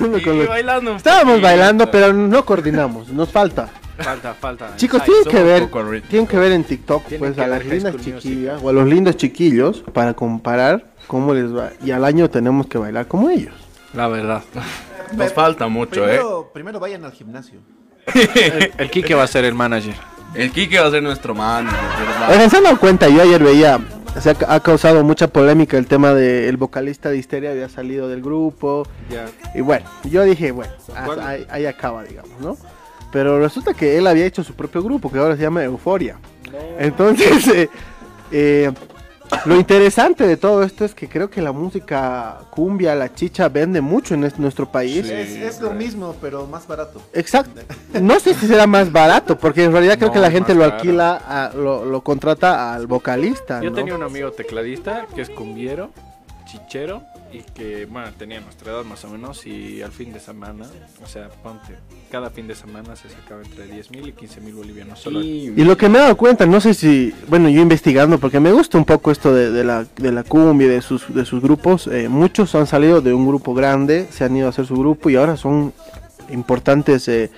Eh, con los... bailando. un Estábamos bailando, pero no coordinamos. Nos falta. Falta, falta. Chicos, Ay, tienen que ver, tienen que ver en TikTok pues a las lindas chiquillas o a los lindos chiquillos para comparar cómo les va. Y al año tenemos que bailar como ellos. La verdad. Nos falta mucho, ¿eh? Primero, primero vayan al gimnasio. El, el Kike va a ser el manager. El Kike va a ser nuestro man, ¿verdad? Oigan, ¿se han dado cuenta? Yo ayer veía, se ha, ha causado mucha polémica el tema del vocalista de Histeria había salido del grupo. Y bueno, yo dije, bueno, ahí, ahí acaba, digamos, ¿no? Pero resulta que él había hecho su propio grupo, que ahora se llama Euforia. Entonces, eh, eh, lo interesante de todo esto es que creo que la música cumbia, la chicha, vende mucho en es- nuestro país. es, es lo mismo, pero más barato. Exacto. No sé si será más barato, porque en realidad creo No, que la gente lo alquila, a- lo, lo contrata al vocalista. Yo ¿no? tenía un amigo tecladista que es cumbiero, chichero y que, bueno, tenía nuestra edad más o menos y al fin de semana, o sea, ponte, cada fin de semana se sacaba entre 10 mil y 15 mil bolivianos solo. Y lo que me he dado cuenta, no sé si, bueno, yo investigando, porque me gusta un poco esto de, de la, de la cumbia, y de sus, de sus grupos, eh, muchos han salido de un grupo grande, se han ido a hacer su grupo y ahora son importantes eh,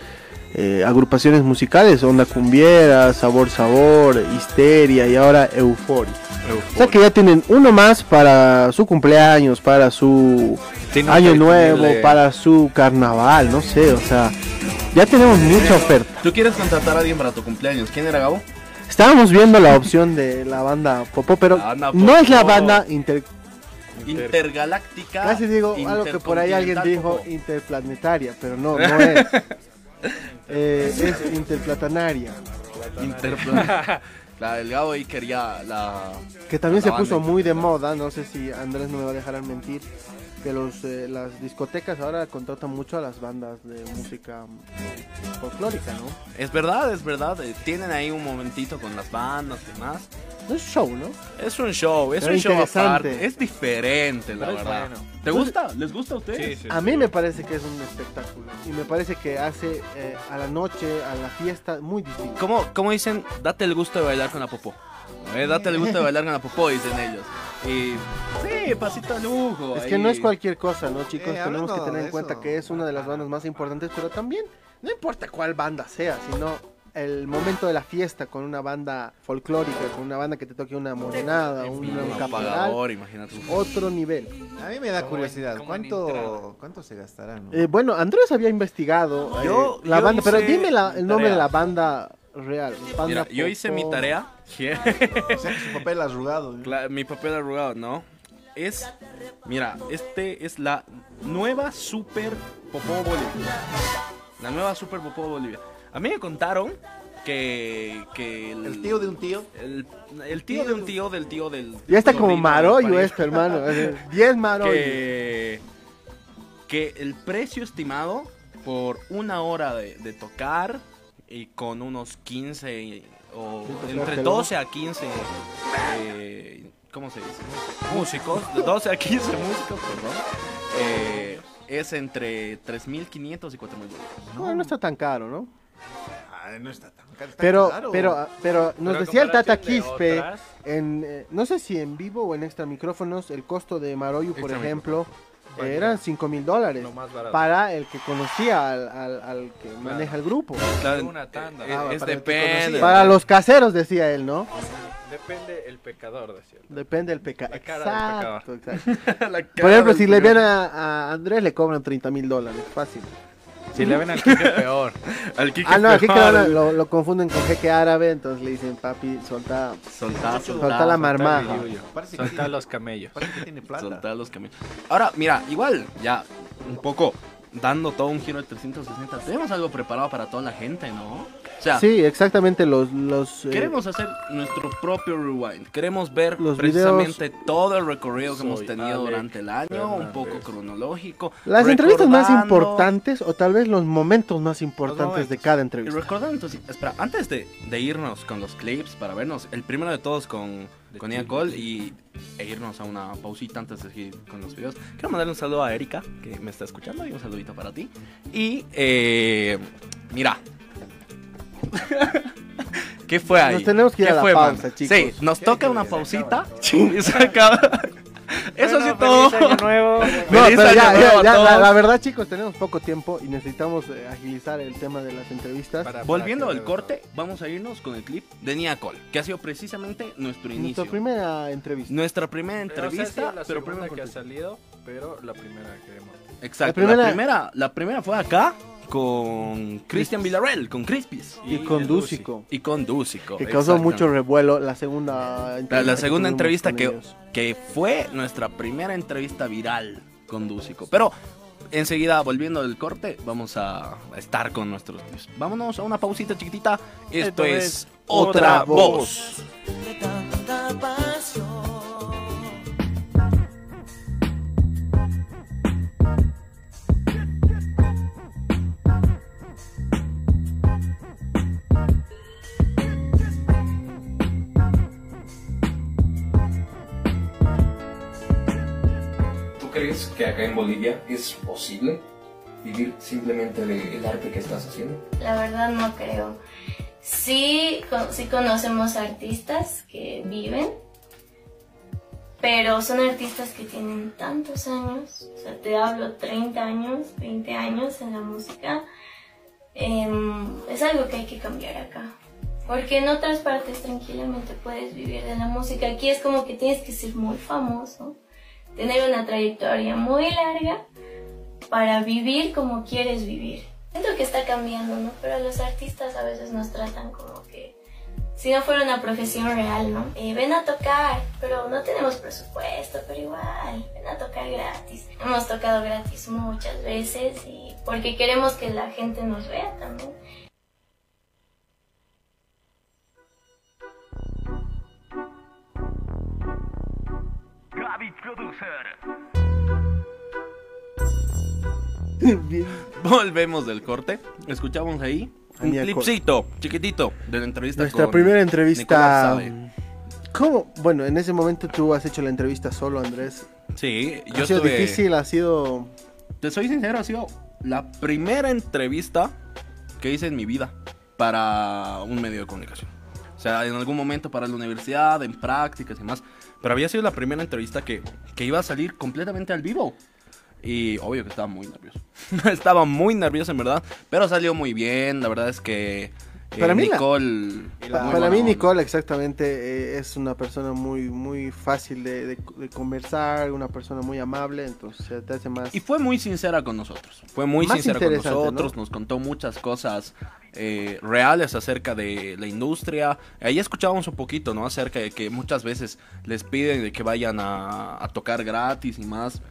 eh, agrupaciones musicales, Onda Cumbiera, Sabor Sabor, Histeria y ahora Euforia. O sea que ya tienen uno más para su cumpleaños, para su Tiene año nuevo, de- para su carnaval, no sé, o sea, ya tenemos mucha oferta. ¿Tú quieres contratar a alguien para tu cumpleaños? ¿Quién era Gabo? Estábamos viendo la opción de la banda Popó, pero banda no es la banda inter... Intergaláctica. Casi digo algo que por ahí alguien dijo interplanetaria, pero no, no es. Eh, es interplatanaria. Interplan- La el Gabo ahí quería la. Que también La se puso muy de moda, no sé si Andrés no me va a dejar mentir, que los eh, las discotecas ahora contratan mucho a las bandas de música folclórica, ¿no? Es verdad, es verdad. eh, Tienen ahí un momentito con las bandas y demás. No es show, ¿no? Es un show, es Pero un show aparte. Es diferente, la Pero verdad. bueno. ¿Te gusta? ¿Les gusta a ustedes? Sí, sí, A sí. mí me parece que es un espectáculo y me parece que hace eh, a la noche, a la fiesta, muy distinto. ¿Cómo, cómo dicen? Date el gusto de bailar con la popó. Eh, date el gusto de bailar con la popó, dicen ellos. Y. Sí, pasito de lujo. Es ahí. que no es cualquier cosa, ¿no, chicos? Eh, Tenemos que tener en cuenta que es una de las bandas más importantes, pero también no importa cuál banda sea, sino el momento de la fiesta con una banda folclórica, con una banda que te toque una morenada, un, Un imagínate. otro nivel. A mí me da curiosidad, ¿cuánto. ¿cuánto se gastará? no? Eh, bueno, Andrés había investigado eh, Yo- la yo banda, pero dime la- el nombre de la banda real. Mira, yo hice mi tarea. O sea su papel arrugado. mi papel arrugado, ¿no? Es, mira, este es la nueva Super Popó Bolivia. La nueva Super Popó Bolivia. A mí me contaron que, que El tío de un tío. el, el tío de un tío del tío del Ya está como marollo esto, hermano. 10 marollos. que, que el precio estimado por una hora de, de tocar y con unos 15 o pues, entre claro. 12 a 15 eh, ¿cómo se dice? músicos de 12 a 15 músicos perdón eh, es entre 3.500 y 4.000 dólares No, no está tan caro, ¿no? Ah, no está tan caro. está Pero, caro. pero, pero nos Pero decía el Tata Quispe, otras, en, eh, no sé si en vivo o en extra micrófonos, el costo de Maroyu, por Extra ejemplo, Bueno, eran 5 mil dólares. Para el que conocía al, al- al que maneja el grupo. Claro, Una tanda. eh, Ah, es para el depende. Para los caseros, decía él, ¿no? Depende el pecador, decía. Depende del pecado. La cara del Exacto, exacto. La Por ejemplo, si le ven a, a Andrés, le cobran 30 mil dólares. Fácil. Si le ven al Kike, peor. Al Kike Ah, no, aquí Ferrari. que lo, lo confunden con jeque árabe, entonces le dicen, papi, solta, Soltá, solta la marmaja. Parece que Soltar tiene- los camellos. Parece que tiene plata. Soltar los caminos. Ahora, mira, igual, ya un poco dando todo un giro de 360. Tenemos algo preparado para toda la gente, ¿no? O sea, Sí, exactamente, los... los eh, queremos hacer nuestro propio rewind. Queremos ver Los precisamente todo el recorrido que hemos tenido Alex durante el año, un poco cronológico. Las entrevistas más importantes o tal vez los momentos más importantes de cada Y entrevista. recordando, entonces, espera, antes de, de irnos con los clips para vernos, el primero de todos con, De con Ian. Cole y e irnos a una pausita antes de seguir con los videos. Quiero mandarle un saludo a Erika, que me está escuchando, y un saludito para ti. Y, eh, mira. ¿Qué fue ahí? Nos tenemos que ir ¿Qué a la fue, pausa, mano? chicos. Sí, nos toca una pausita y se acaba. Eso sí Bueno, todo. feliz año nuevo. No, Feliz pero año ya, nuevo ya, ya, la, la verdad, chicos, tenemos poco tiempo y necesitamos eh, agilizar el tema de las entrevistas. Para- Volviendo para al que- corte, vamos a irnos con el clip de Nia Cole, que ha sido precisamente nuestro inicio. Nuestra primera entrevista. Nuestra primera Pero, o sea, entrevista, sí, la pero primero que ha salido, pero la primera que hemos. Exacto. La La primera- primera... la primera, fue acá con Cristian Villarreal, con Crispis. Y, con Dúcico. Y con Dúcico. Que causó mucho revuelo la segunda La, entrevista la que segunda tuvimos entrevista que, ellos. que fue nuestra primera entrevista viral con Dúcico. Pero enseguida, volviendo del corte, vamos a estar con nuestros tips. Vámonos a una pausita chiquitita. Esto Esto es es Otra Otra Voz. Que acá en Bolivia es posible vivir simplemente del arte que estás haciendo? La verdad no creo. Sí, con- sí conocemos artistas que viven, pero son artistas que tienen tantos años, o sea, te hablo 30 años, 20 años en la música. Em, es algo que hay que cambiar acá. Porque en otras partes tranquilamente puedes vivir de la música. Aquí es como que tienes que ser muy famoso, tener una trayectoria muy larga para vivir como quieres vivir. Siento que está cambiando, ¿no? Pero los artistas a veces nos tratan como que si no fuera una profesión real, ¿no? Eh, ven a tocar, pero no tenemos presupuesto, pero igual, ven a tocar gratis. Hemos tocado gratis muchas veces y porque queremos que la gente nos vea también. Bien. Volvemos del corte. Escuchamos ahí un clipcito chiquitito de la entrevista Nuestra con primera entrevista. Sabe. ¿Cómo? Bueno, en ese momento tú has hecho la entrevista solo, Andrés. Sí, yo ha sido estuve... difícil, ha sido. Te soy sincero, ha sido la primera entrevista que hice en mi vida para un medio de comunicación. Sea, en algún momento para la universidad, en prácticas y demás. Pero había sido la primera entrevista que, que iba a salir completamente al vivo. Y obvio que estaba muy nervioso. estaba muy nervioso en verdad. Pero salió muy bien. La verdad es que... Para mí Nicole... Para mí, onda. Nicole, exactamente, eh, es una persona muy, muy fácil de, de- de conversar, una persona muy amable, entonces te hace más. Y fue muy sincera con nosotros. Fue muy Más sincera con nosotros. ¿no? Nos contó muchas cosas eh, reales acerca de la industria. Ahí escuchábamos un poquito, ¿no? Acerca de que muchas veces les piden de que vayan a, a tocar gratis y más.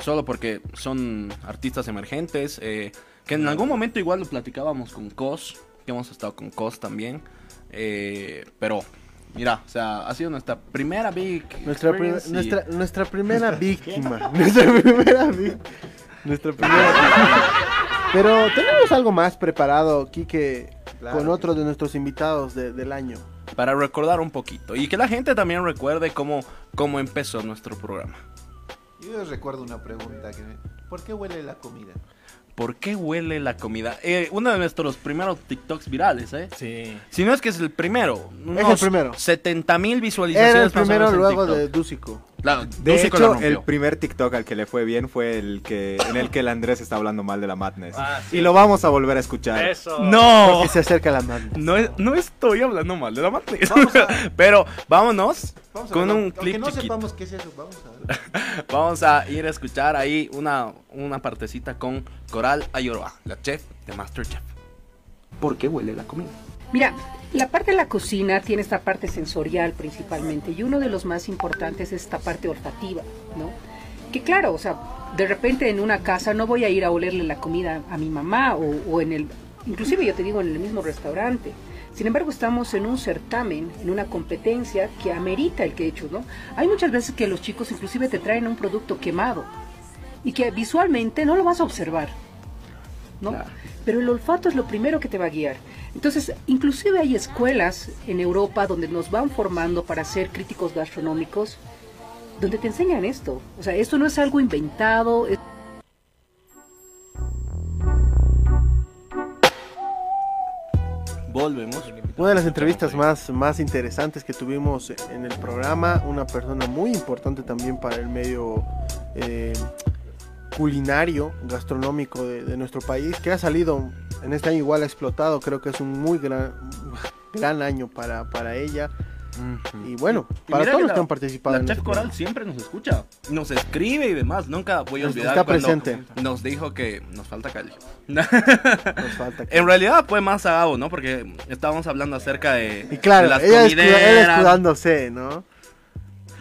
Solo porque son artistas emergentes. eh, que en algún momento igual lo platicábamos con Cos. Que hemos estado con Cos también. eh, pero, mira, o sea, ha sido nuestra primera big. Nuestra, prim- experience y- nuestra, nuestra primera víctima. nuestra primera víctima. Nuestra primera víctima. Pero tenemos algo más preparado, Kike, Claro con otro de nuestros invitados de- del año. para recordar un poquito y que la gente también recuerde cómo, cómo empezó nuestro programa. Yo les recuerdo una pregunta. Que me- ¿Por qué huele la comida? ¿Por qué huele la comida? Eh, uno de nuestros primeros TikToks virales, ¿eh? Sí. Si no es que es el primero. Es el primero. 70 mil visualizaciones. Era el primero luego TikTok. de Dúcico. Claro, De Dúcico hecho, el primer TikTok al que le fue bien fue el que en el que el Andrés está hablando mal de la Madness. Ah, sí. Y lo vamos a volver a escuchar. Eso. ¡No! Porque se acerca la mano. No, es- no estoy hablando mal de la. Vamos a- Pero vámonos Vamos a con ver, un aunque clip no chiquito. sepamos qué es eso, vamos a ver. Vamos a ir a escuchar ahí una, una partecita con Coral Ayoroa, la chef de Masterchef. ¿Por qué huele la comida? Mira, la parte de la cocina tiene esta parte sensorial principalmente y uno de los más importantes es esta parte olfativa, ¿no? Que claro, o sea, de repente en una casa no voy a ir a olerle la comida a mi mamá o, o en el, inclusive yo te digo en el mismo restaurante. Sin embargo, estamos en un certamen, en una competencia que amerita el que he hecho, ¿no? Hay muchas veces que los chicos inclusive te traen un producto quemado y que visualmente no lo vas a observar, ¿no? Claro. Pero el olfato es lo primero que te va a guiar. Entonces, inclusive hay escuelas en Europa donde nos van formando para ser críticos gastronómicos, donde te enseñan esto. O sea, esto no es algo inventado. es- Una de las entrevistas más, más interesantes que tuvimos en el programa, una persona muy importante también para el medio eh, culinario, gastronómico de, de nuestro país, que ha salido en este año igual ha explotado, creo que es un muy gran, gran año para, para ella. Y bueno, Y para todos que los la- que han participado. La en chef este Coral programa. siempre nos escucha, nos escribe y demás. Nunca voy a Está olvidar cuando presente. nos dijo que nos falta calle. Nos falta que- En realidad fue más a Gabo, ¿no? Porque estábamos hablando acerca de, Y claro, de las ella, ella escudándose, ¿no?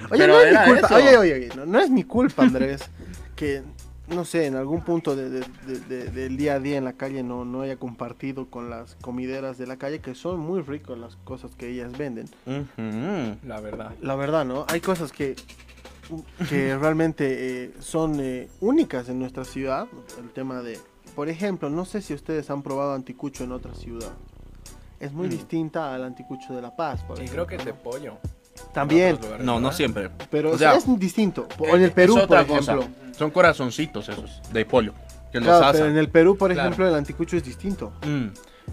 Oye, Pero no es mi culpa, eso. oye, oye, oye, no, no es mi culpa, Andrés, que, no sé, en algún punto de- de- de- de- del día a día en la calle no, no haya compartido con las comideras de la calle, que son muy ricas las cosas que ellas venden. La verdad. La verdad, ¿no? Hay cosas que, que realmente eh, son eh, únicas en nuestra ciudad. El tema de, por ejemplo, no sé si ustedes han probado anticucho en otra ciudad. Es muy distinta al anticucho de La Paz, por Y ejemplo. creo que es de pollo. También, lugares, No, no siempre. pero O es- sea, es distinto. O en el Es Perú, por ejemplo. cosa. Son corazoncitos esos, de pollo. Que los Claro, pero en el Perú, por Claro. ejemplo, el anticucho es distinto. Mm,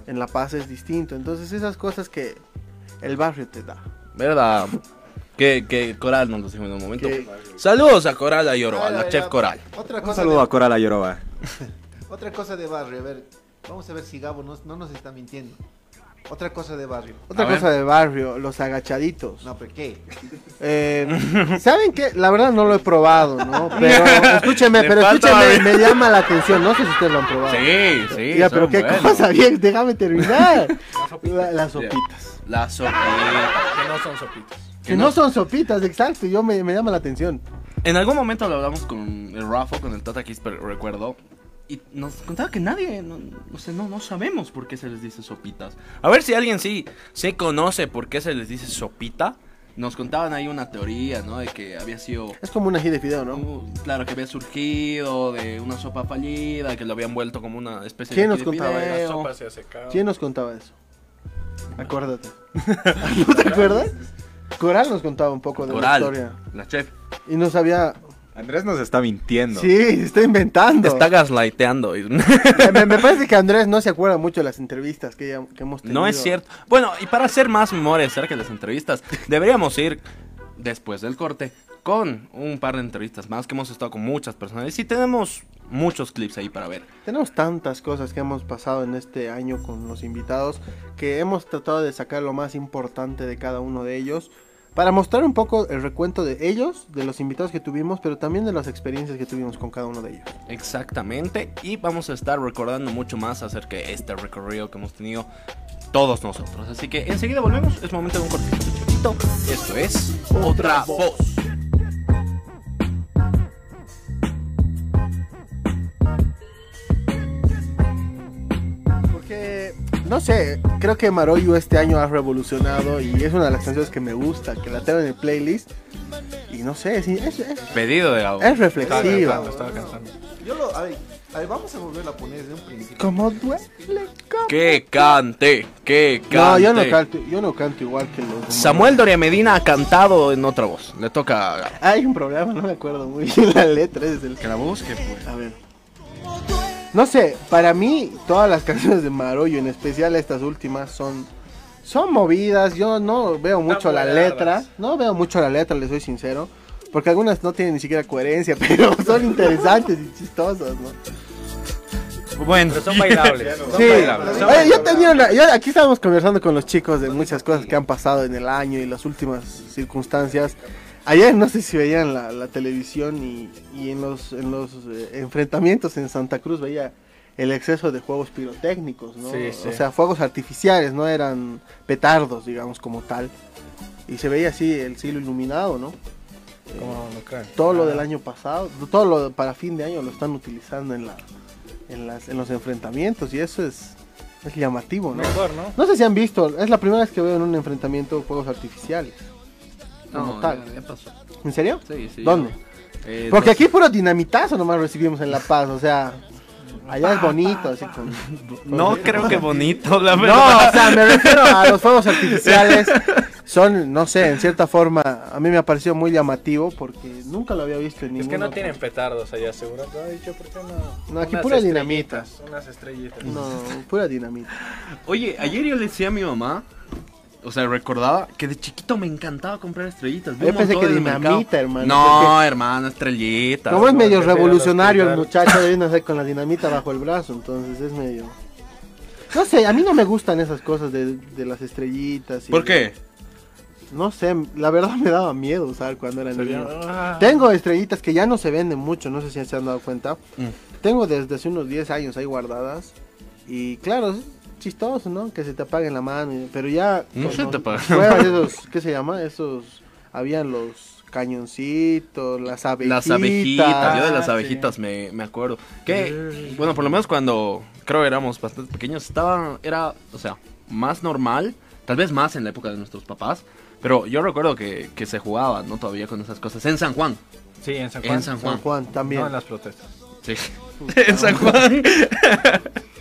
En La Paz es distinto. Entonces, esas cosas que el barrio te da. ¿Verdad? Que, que Coral nos lo dijo en un momento. Que- Saludos a Coral Ayoro, a la Ah, chef. Coral. Otra Un cosa, saludo a Coral Ayoroba. otra cosa de barrio, a ver, vamos a ver si Gabo no, no nos está mintiendo. Otra cosa de barrio. Otra A cosa de barrio, los agachaditos. No, pero ¿qué? Eh, ¿Saben qué? La verdad no lo he probado, ¿no? Pero escúcheme, Le pero falta escúcheme, me llama la atención. No sé si ustedes lo han probado. Sí, sí. Ya, son pero qué buenos. cosa, bien, déjame terminar. La- las sopitas. La sopita. Que no son sopitas. Que no son sopitas, exacto, yo me, me llama la atención. En algún momento lo hablamos con el Rafa, con el Tata Kisper, recuerdo. Y nos contaba que nadie, no, o sea, no, no sabemos por qué se les dice sopitas. A ver si alguien sí se conoce por qué se les dice sopita. Nos contaban ahí una teoría, ¿no? De que había sido Es como un ají de fideo, ¿no? Uh, claro, que había surgido de una sopa fallida, que lo habían vuelto como una especie ¿Quién de... nos contaba La fideo. sopa se ha secado. ¿Quién nos contaba eso? Acuérdate. ¿No te acuerdas? Coral nos contaba un poco de la Coral, historia. la chef. Y no sabía. Andrés nos está mintiendo. Sí, está inventando. Está gaslighteando. me, me parece que Andrés no se acuerda mucho de las entrevistas que, ya- que hemos tenido. No es cierto. Bueno, y para hacer más memoria acerca de las entrevistas, deberíamos ir después del corte con un par de entrevistas más que hemos estado con muchas personas. Y tenemos muchos clips ahí para ver. Tenemos tantas cosas que hemos pasado en este año con los invitados que hemos tratado de sacar lo más importante de cada uno de ellos para mostrar un poco el recuento de ellos, de los invitados que tuvimos, pero también de las experiencias que tuvimos con cada uno de ellos. Exactamente. Y vamos a estar recordando mucho más acerca de este recorrido que hemos tenido todos nosotros. Así que enseguida volvemos. Es momento de un cortito chiquito. Esto es Otra Voz. Porque, no sé, creo que Maroyu este año ha revolucionado y es una de las canciones que me gusta, que la tengo en el playlist. Y no sé, sí, es, es, Pedido de es reflexiva. Estaba cantando. Yo lo, a ver, a ver, vamos a volver a poner desde un principio. Como duele. como- Que cante, que cante. No, yo no canto, yo no canto igual que los. Samuel Doria Medina ha cantado en otra voz. Le toca. Hay un programa, no me acuerdo muy bien la letra. Es el... Que la busque, pues. A ver. No sé, para mí todas las canciones de Maroyo, en especial estas últimas, son son movidas. Yo no veo mucho la letra, no veo mucho la letra, les soy sincero, porque algunas no tienen ni siquiera coherencia, pero son interesantes y chistosas, ¿no? Bueno, Pero son bailables. Son Sí, bailables. son Oye, yo bailables. tenía una, yo- aquí estábamos conversando con los chicos de muchas cosas que han pasado en el año y las últimas circunstancias. Ayer no sé si veían la, la televisión y, y en los, en los eh, enfrentamientos en Santa Cruz veía el exceso de juegos pirotécnicos, ¿no? Sí, sí. O sea, fuegos artificiales, no eran petardos, digamos, como tal. Y se veía así el cielo iluminado, ¿no? Todo lo del año pasado, todo lo para fin de año lo están utilizando en la en, las, en los enfrentamientos y eso es, es llamativo, ¿no? Mejor, ¿no? No sé si han visto, es la primera vez que veo en un enfrentamiento fuegos artificiales. Como no, tal. ya, ya pasó. ¿En serio? Sí, sí. ¿Dónde? Eh, Porque no aquí puro dinamitazo nomás recibimos en La Paz, o sea, allá es bonito, así con... No creo que bonito, la No, verdad. o sea, me refiero a los fuegos artificiales. Son, no sé, en cierta forma, a mí me ha parecido muy llamativo porque nunca lo había visto en ningún Es que no otro- tienen petardos allá, seguro. Ha dicho, ¿por qué no? No, aquí Unas pura estrellitas, Unas estrellitas. No, pura dinamita. Oye, ayer yo le decía a mi mamá o sea, recordaba que de chiquito me encantaba comprar estrellitas. Yo pensé que dinamita, hermano, No, porque- hermano, estrellitas. Como es medio revolucionario el muchacho, de viene a hacer con la dinamita bajo el brazo, entonces es medio... No sé, a mí no me gustan esas cosas de, de las estrellitas. y ¿Por qué? No sé, la verdad me daba miedo usar cuando era niño. Ah. Tengo estrellitas que ya no se venden mucho, no sé si se han dado cuenta. Mm. Tengo desde hace unos 10 años ahí guardadas. Y claro, chistoso, ¿no? Que se te apaguen la mano. y- Pero ya... No se te apagan. pruebas esos, ¿qué se llama? Esos... Habían los cañoncitos, las abejitas. Las abejitas, yo de las Ah, abejitas me, me acuerdo. Que, bueno, por lo menos cuando creo que éramos bastante pequeños, estaba, era, o sea, más normal, tal vez más en la época de nuestros papás, pero yo recuerdo que, que se jugaba, ¿no? Todavía con esas cosas. En San Juan. Sí, en San En Juan. San Juan. San Juan también. No, en las protestas. Sí. en San Juan.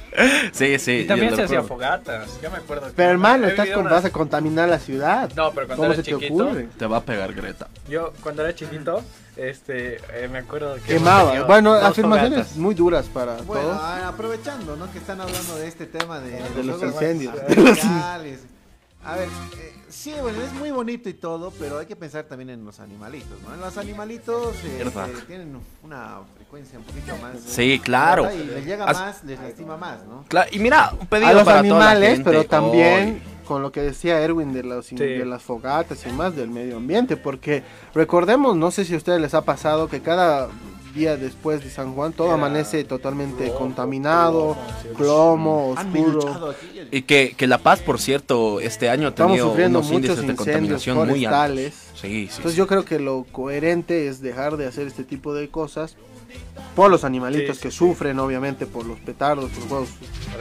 sí, sí. Y también se hacía fogatas. Yo me acuerdo. que- Pero hermano, he estás con, unas- vas a contaminar la ciudad. No, pero cuando ¿Cómo era se te chiquito, ocurre? Te va a pegar Greta. Yo cuando era chiquito, este, eh, me acuerdo que Quemaba. Bueno, afirmaciones fogatas. muy duras para Bueno, todos. ah, aprovechando, ¿no? Que están hablando de este tema de, De los incendios. artificiales. A ver, eh, sí, bueno, es muy bonito y todo, pero hay que pensar también en los animalitos, ¿no? En los animalitos eh, eh, tienen una frecuencia un poquito más. Sí, claro. Y les llega As- más, les lastima más, ¿no? Claro, y mira, un pedido a los para toda la animales, pero también hoy. con lo que decía Erwin de, los, Sí. de las fogatas y más del medio ambiente, porque recordemos, no sé si a ustedes les ha pasado que cada día después de San Juan todo Era amanece totalmente contaminado, plomo, oscuro. Y que, que La Paz, por cierto, este año ha Estamos tenido sufriendo unos muchos índices de incendios contaminación muy altos. forestales. Sí, sí. Entonces sí. yo creo que lo coherente es dejar de hacer este tipo de cosas por los animalitos Sí, sí, que sí. sufren, obviamente, por los petardos, por los juegos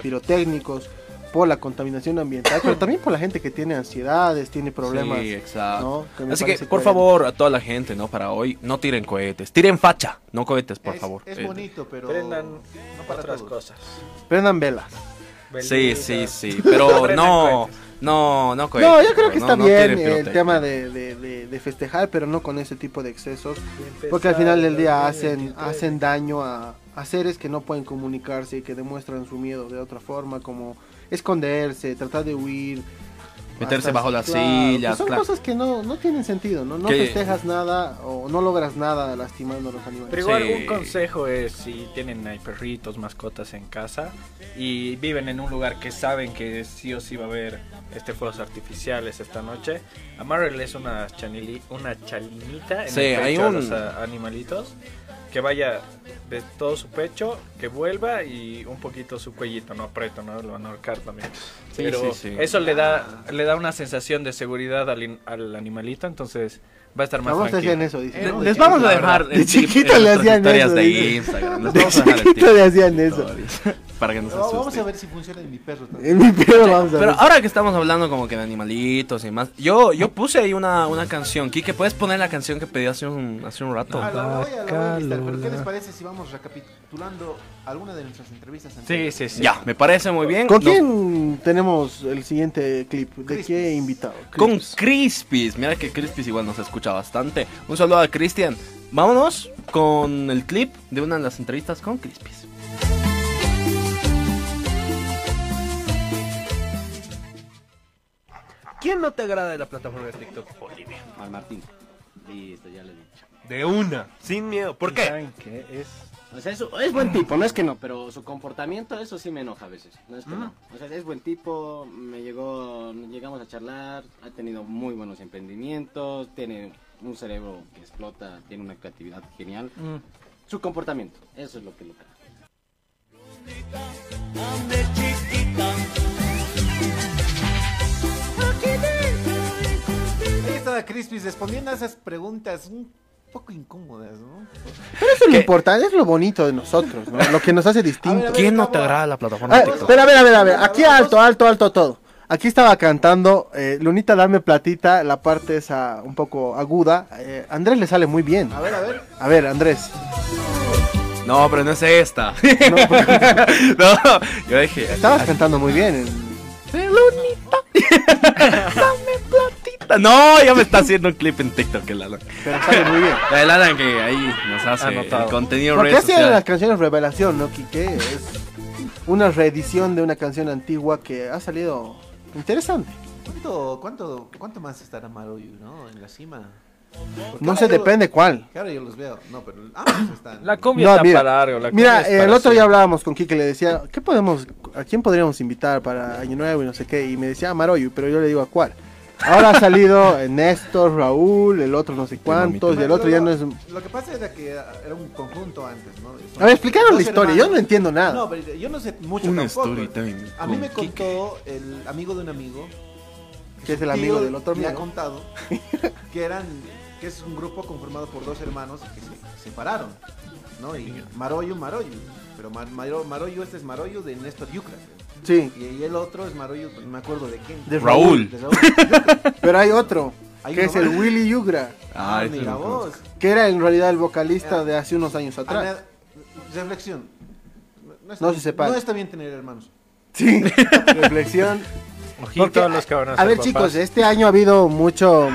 pirotécnicos, por la contaminación ambiental, pero también por la gente que tiene ansiedades, tiene problemas. Sí, exacto. ¿no? Que me Así que, por coherente. favor, a toda la gente, ¿no? Para hoy, no tiren cohetes. Tiren facha, no cohetes, por es, favor. Es Eh, bonito, pero Prendan no para otras todos. cosas. Prendan velas. Sí, sí, sí. Pero no, no, no cohetes. No, yo creo que está no bien el tema de, de- de- de festejar, pero no con ese tipo de excesos, porque al final del día hacen, hacen daño a, a seres que no pueden comunicarse y que demuestran su miedo de otra forma, como esconderse, tratar de huir. Meterse hasta- bajo las claro, sillas, pues son claro. cosas que no, no tienen sentido, ¿no? No festejas nada o no logras nada lastimando a los animales. Pero igual Sí. un consejo es si tienen ahí perritos, mascotas en casa y viven en un lugar que saben que sí o sí va a haber este fuegos artificiales esta noche, amárrenles una chanili, una chalinita en Sí, el pecho hay a un- los a- animalitos que vaya de todo su pecho, que vuelva y un poquito su cuellito, no aprieto, no lo van a ahorcar también. Sí, Pero sí, sí. eso le da le da una sensación de seguridad al, al animalito, entonces va a estar más Vamos a tranquilo. eso, dice. Eh, ¿no? Les vamos a La dejar De chiquito le hacían historias eso, de. Instagram. Les vamos chiquito le hacían eso. Para que nos Vamos a ver si funciona en mi perro también. En mi perro vamos a Pero ver. ahora que estamos hablando como que de animalitos y más, yo yo puse ahí una, una canción. Kike, ¿puedes poner la canción que pedí hace un, hace un rato? Ah, la voy a, la voy a listar, pero ¿qué les parece si vamos recapitulando alguna de nuestras entrevistas Sí, anteriores? sí, sí. Ya, me parece muy bien. ¿Con No- quién tenemos el siguiente clip? ¿De qué Crispis. invitado? Con Crispis. Crispis. Mira que Crispis igual nos escucha bastante. Un saludo a Cristian. Vámonos con el clip de una de las entrevistas con Crispis. ¿Quién no te agrada de la plataforma de TikTok Bolivia? Al Martín. Listo, ya lo he dicho. De una, sin miedo. ¿Por qué? ¿Saben qué? Es O sea, es, es buen tipo, no es que no, pero su comportamiento, eso sí me enoja a veces. No es que no. O sea, es buen tipo, me llegó, llegamos a charlar, ha tenido muy buenos emprendimientos, tiene un cerebro que explota, tiene una creatividad genial. Su comportamiento, eso es lo que lo caga. Ahí estaba Crispis respondiendo a esas preguntas un poco incómodas, ¿no? Pero eso es lo importante, es lo bonito de nosotros, ¿no? Lo que nos hace A distintos. a ¿Quién no te agrada la plataforma Ah, de TikTok? espera, a ver, a ver, a ver. Aquí alto, alto, alto todo. Aquí estaba cantando eh, Lunita Dame Platita, la parte esa un poco aguda. Eh, Andrés le sale muy bien. A ver, a ver. A ver, Andrés. No, pero no es esta. No, porque no, yo dije. estabas cantando muy bien. en- Dame platita. No, ya me está haciendo un clip en TikTok el Alan. Pero sale muy bien. El Alan que ahí nos hace Anotado. el contenido Porque redes hacía las canciones Revelación, ¿no, Quique? Es una reedición de una canción antigua que ha salido interesante. ¿Cuánto, cuánto, cuánto más estará Maroyu, no? En la cima. Porque No yo- depende cuál. Claro, yo los veo. No, pero ambos están. La cumbia No, está mira, para largo. La Mira, es para el otro día siempre. hablábamos con Kike, le decía, ¿qué podemos, a quién podríamos invitar para Año Nuevo y no sé qué? Y me decía "Ah, Maroyu, pero yo le digo, ¿a cuál? Ahora ha salido Néstor, Raúl, el otro no sé cuántos, y el otro ya no es... Lo que pasa era que era un conjunto antes, ¿no? Son A ver, explícanos dos la historia, yo no entiendo nada. No, pero yo no sé mucho Una tampoco. story time A mí me Kike. contó el amigo de un amigo. Que es el amigo del otro Le ha amigo. contado que eran que es un grupo conformado por dos hermanos que se separaron, ¿no? Y Maroyu, Maroyu. Pero Mar- Maro- Maroyu, este es Maroyu de Néstor Yucra. Sí, Y, y el otro es Maroyu, no me acuerdo de quién. de Raúl. De Raúl pero hay otro, Hay que es el. Willy Yugra, Ah, Ah, mira vos. que era en realidad el vocalista de hace unos años atrás. Ana, reflexión. No, está No bien- se separen. No está bien tener hermanos. Sí, reflexión. Ojito Porque, a los que van a ver papás. chicos, este año ha habido mucho,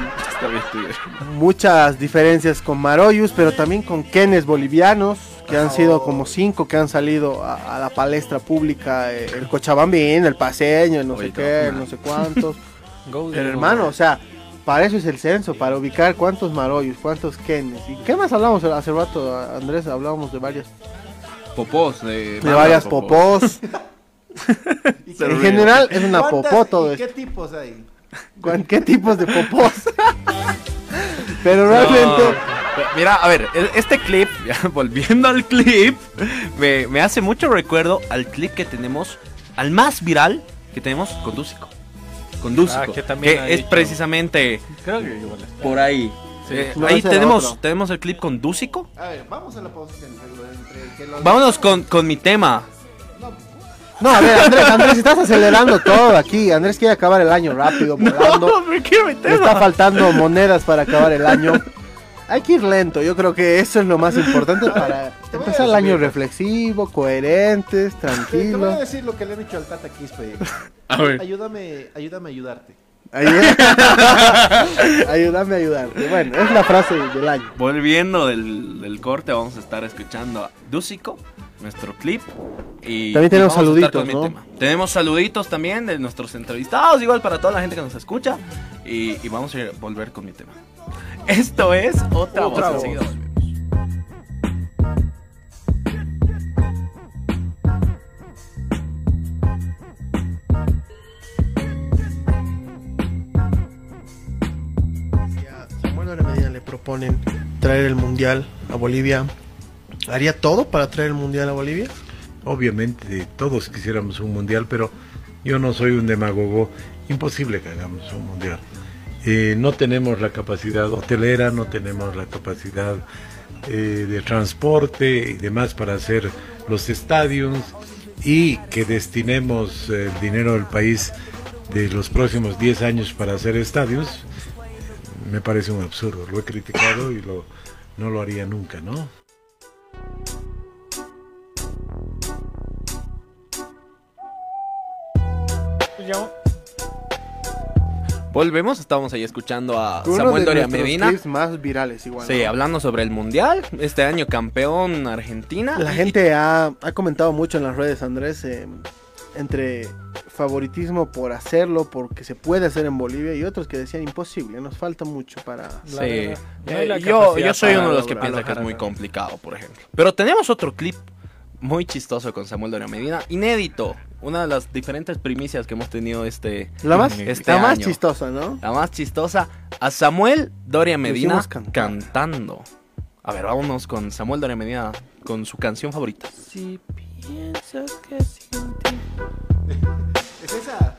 Muchas diferencias con Maroyus, pero también con Kenes bolivianos, que han Oh. sido como cinco que han salido a, a la palestra pública, eh, el Cochabambín, el Paseño, el no sé qué, no. el no sé cuántos. Go, pero go. hermano, o sea, para eso es el censo, para ubicar cuántos Maroyus, cuántos Kenes. ¿Y qué más hablamos hace rato, Andrés? Hablábamos de varias, Popós. De, de varias popós. ¿Y Se En general es una ¿Cuántas popó todo y esto. ¿Qué tipos hay? ¿Cuán- ¿Qué tipos de popós? pero realmente... No, Mira, a ver, e- este clip, ya, volviendo al clip, me, me hace mucho recuerdo al clip que tenemos, al más viral que tenemos con Dúcico. Con Dúcico, Ah, que es dicho. precisamente Creo que igual está. por ahí. Eh, No, ahí tenemos, otro. tenemos el clip con Dúcico. A ver, vamos a la pausa entre, lo- entre que los- Vámonos con, con mi tema. No, a ver, Andrés, Andrés, estás acelerando todo aquí. Andrés quiere acabar el año rápido, volando. me quiero Le está faltando monedas para acabar el año. Hay que ir lento, yo creo que eso es lo más importante para empezar el año reflexivo, coherentes, Te, te voy a decir lo que le han dicho al Tata Quispe. A ver. Ayúdame, ayúdame a ayudarte. Ayú- Ayúdame a ayudarte. Bueno, es la frase del año. Volviendo del, del corte, vamos a estar escuchando a Dúcico, nuestro clip. Y También tenemos saluditos, ¿no? Tenemos saluditos también de nuestros entrevistados, igual para toda la gente que nos escucha. Y, y vamos a ir- volver con mi tema. Esto es otra, Otra voz. voz. enseguida volvemos. Si a Medina le proponen traer el mundial a Bolivia, ¿haría todo para traer el mundial a Bolivia? Obviamente todos quisiéramos un mundial, pero yo no soy un demagogo. Imposible que hagamos un mundial. Eh, no tenemos la capacidad hotelera, no tenemos la capacidad eh, de transporte y demás para hacer los estadios y que destinemos el dinero del país de los próximos 10 años para hacer estadios, me parece un absurdo. Lo he criticado y lo, no lo haría nunca, ¿no? Volvemos, estamos ahí escuchando a Uno Samuel de Doria Medina. clips más virales igual. Sí, ¿no? hablando sobre el mundial. Este año campeón Argentina. La Y- gente ha, ha comentado mucho en las redes, Andrés, eh, entre favoritismo por hacerlo, porque se puede hacer en Bolivia, y otros que decían imposible, nos falta mucho para... Sí. Eh, la yo, yo soy uno de los que piensa que es muy complicado, por ejemplo. Pero tenemos otro clip muy chistoso con Samuel Doria Medina, inédito. Una de las diferentes primicias que hemos tenido este, La más, este la más chistosa, ¿no? La más chistosa. A Samuel Doria Medina cantando. A ver, vámonos con Samuel Doria Medina con su canción favorita. Si piensas que sin ti. ¿Es esa?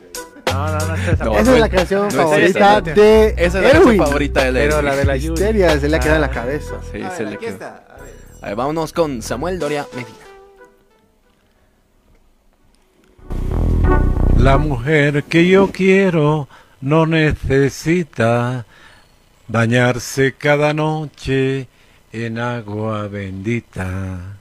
No, no, no es esa. No, Esa no es la canción no es favorita esa, de Esa es la canción favorita de Pero la de la. Histeria, se le ha quedado en la Ah. cabeza. Sí, a se le aquí quedó. está. A ver. A ver, vámonos con Samuel Doria Medina. La mujer que yo quiero no necesita bañarse cada noche en agua bendita.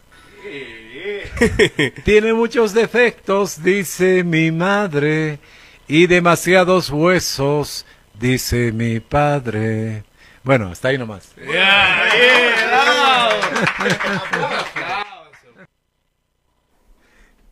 Tiene muchos defectos, dice mi madre, y demasiados huesos, dice mi padre. Bueno, hasta ahí nomás.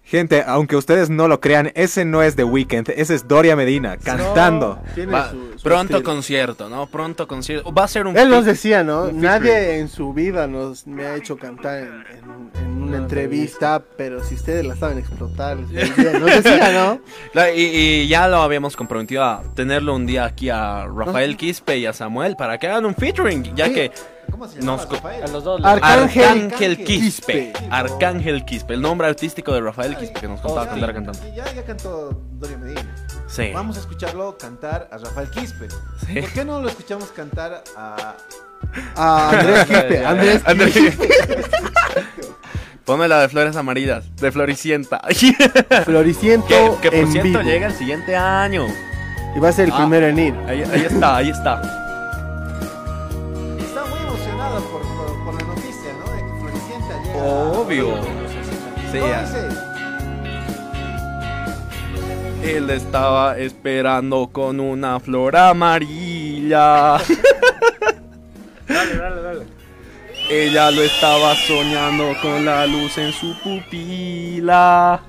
Gente, aunque ustedes no lo crean, ese no es The Weeknd, ese es Doria Medina cantando. Tiene Va- su- su pronto estilo. concierto, ¿no? Pronto concierto. Va a ser un Él nos decía, ¿no? Nadie en su vida nos me ha hecho cantar en, en- en una entrevista, pero si ustedes la saben explotar. Nos decía, ¿no? La- Y, y ya lo habíamos comprometido a tenerlo un día aquí a Rafael Quispe y a Samuel para que hagan un featuring, ya Sí. que ¿Cómo se llama nos co- Rafael? A los dos. Arcángel, Arcángel Quispe. Quispe. Arcángel Quispe, el nombre artístico de Rafael Quispe que nos contaba cuando era cantante. Ya, ya cantó Doria Medina. Sí. Vamos a escucharlo cantar a Rafael Quispe. Sí. ¿Por qué no lo escuchamos cantar a A Andrés Quispe, Andrés Andrés- Quispe. Ponme la de flores amarillas, de Floricienta. Floriciento que, que por en cierto vivo. llega el siguiente año. Y va a ser el Ah. primero en ir. Ahí, ahí está, ahí. Está Obvio. Sí. Él estaba esperando con una flor amarilla. Dale, dale, dale. Ella lo estaba soñando con la luz en su pupila.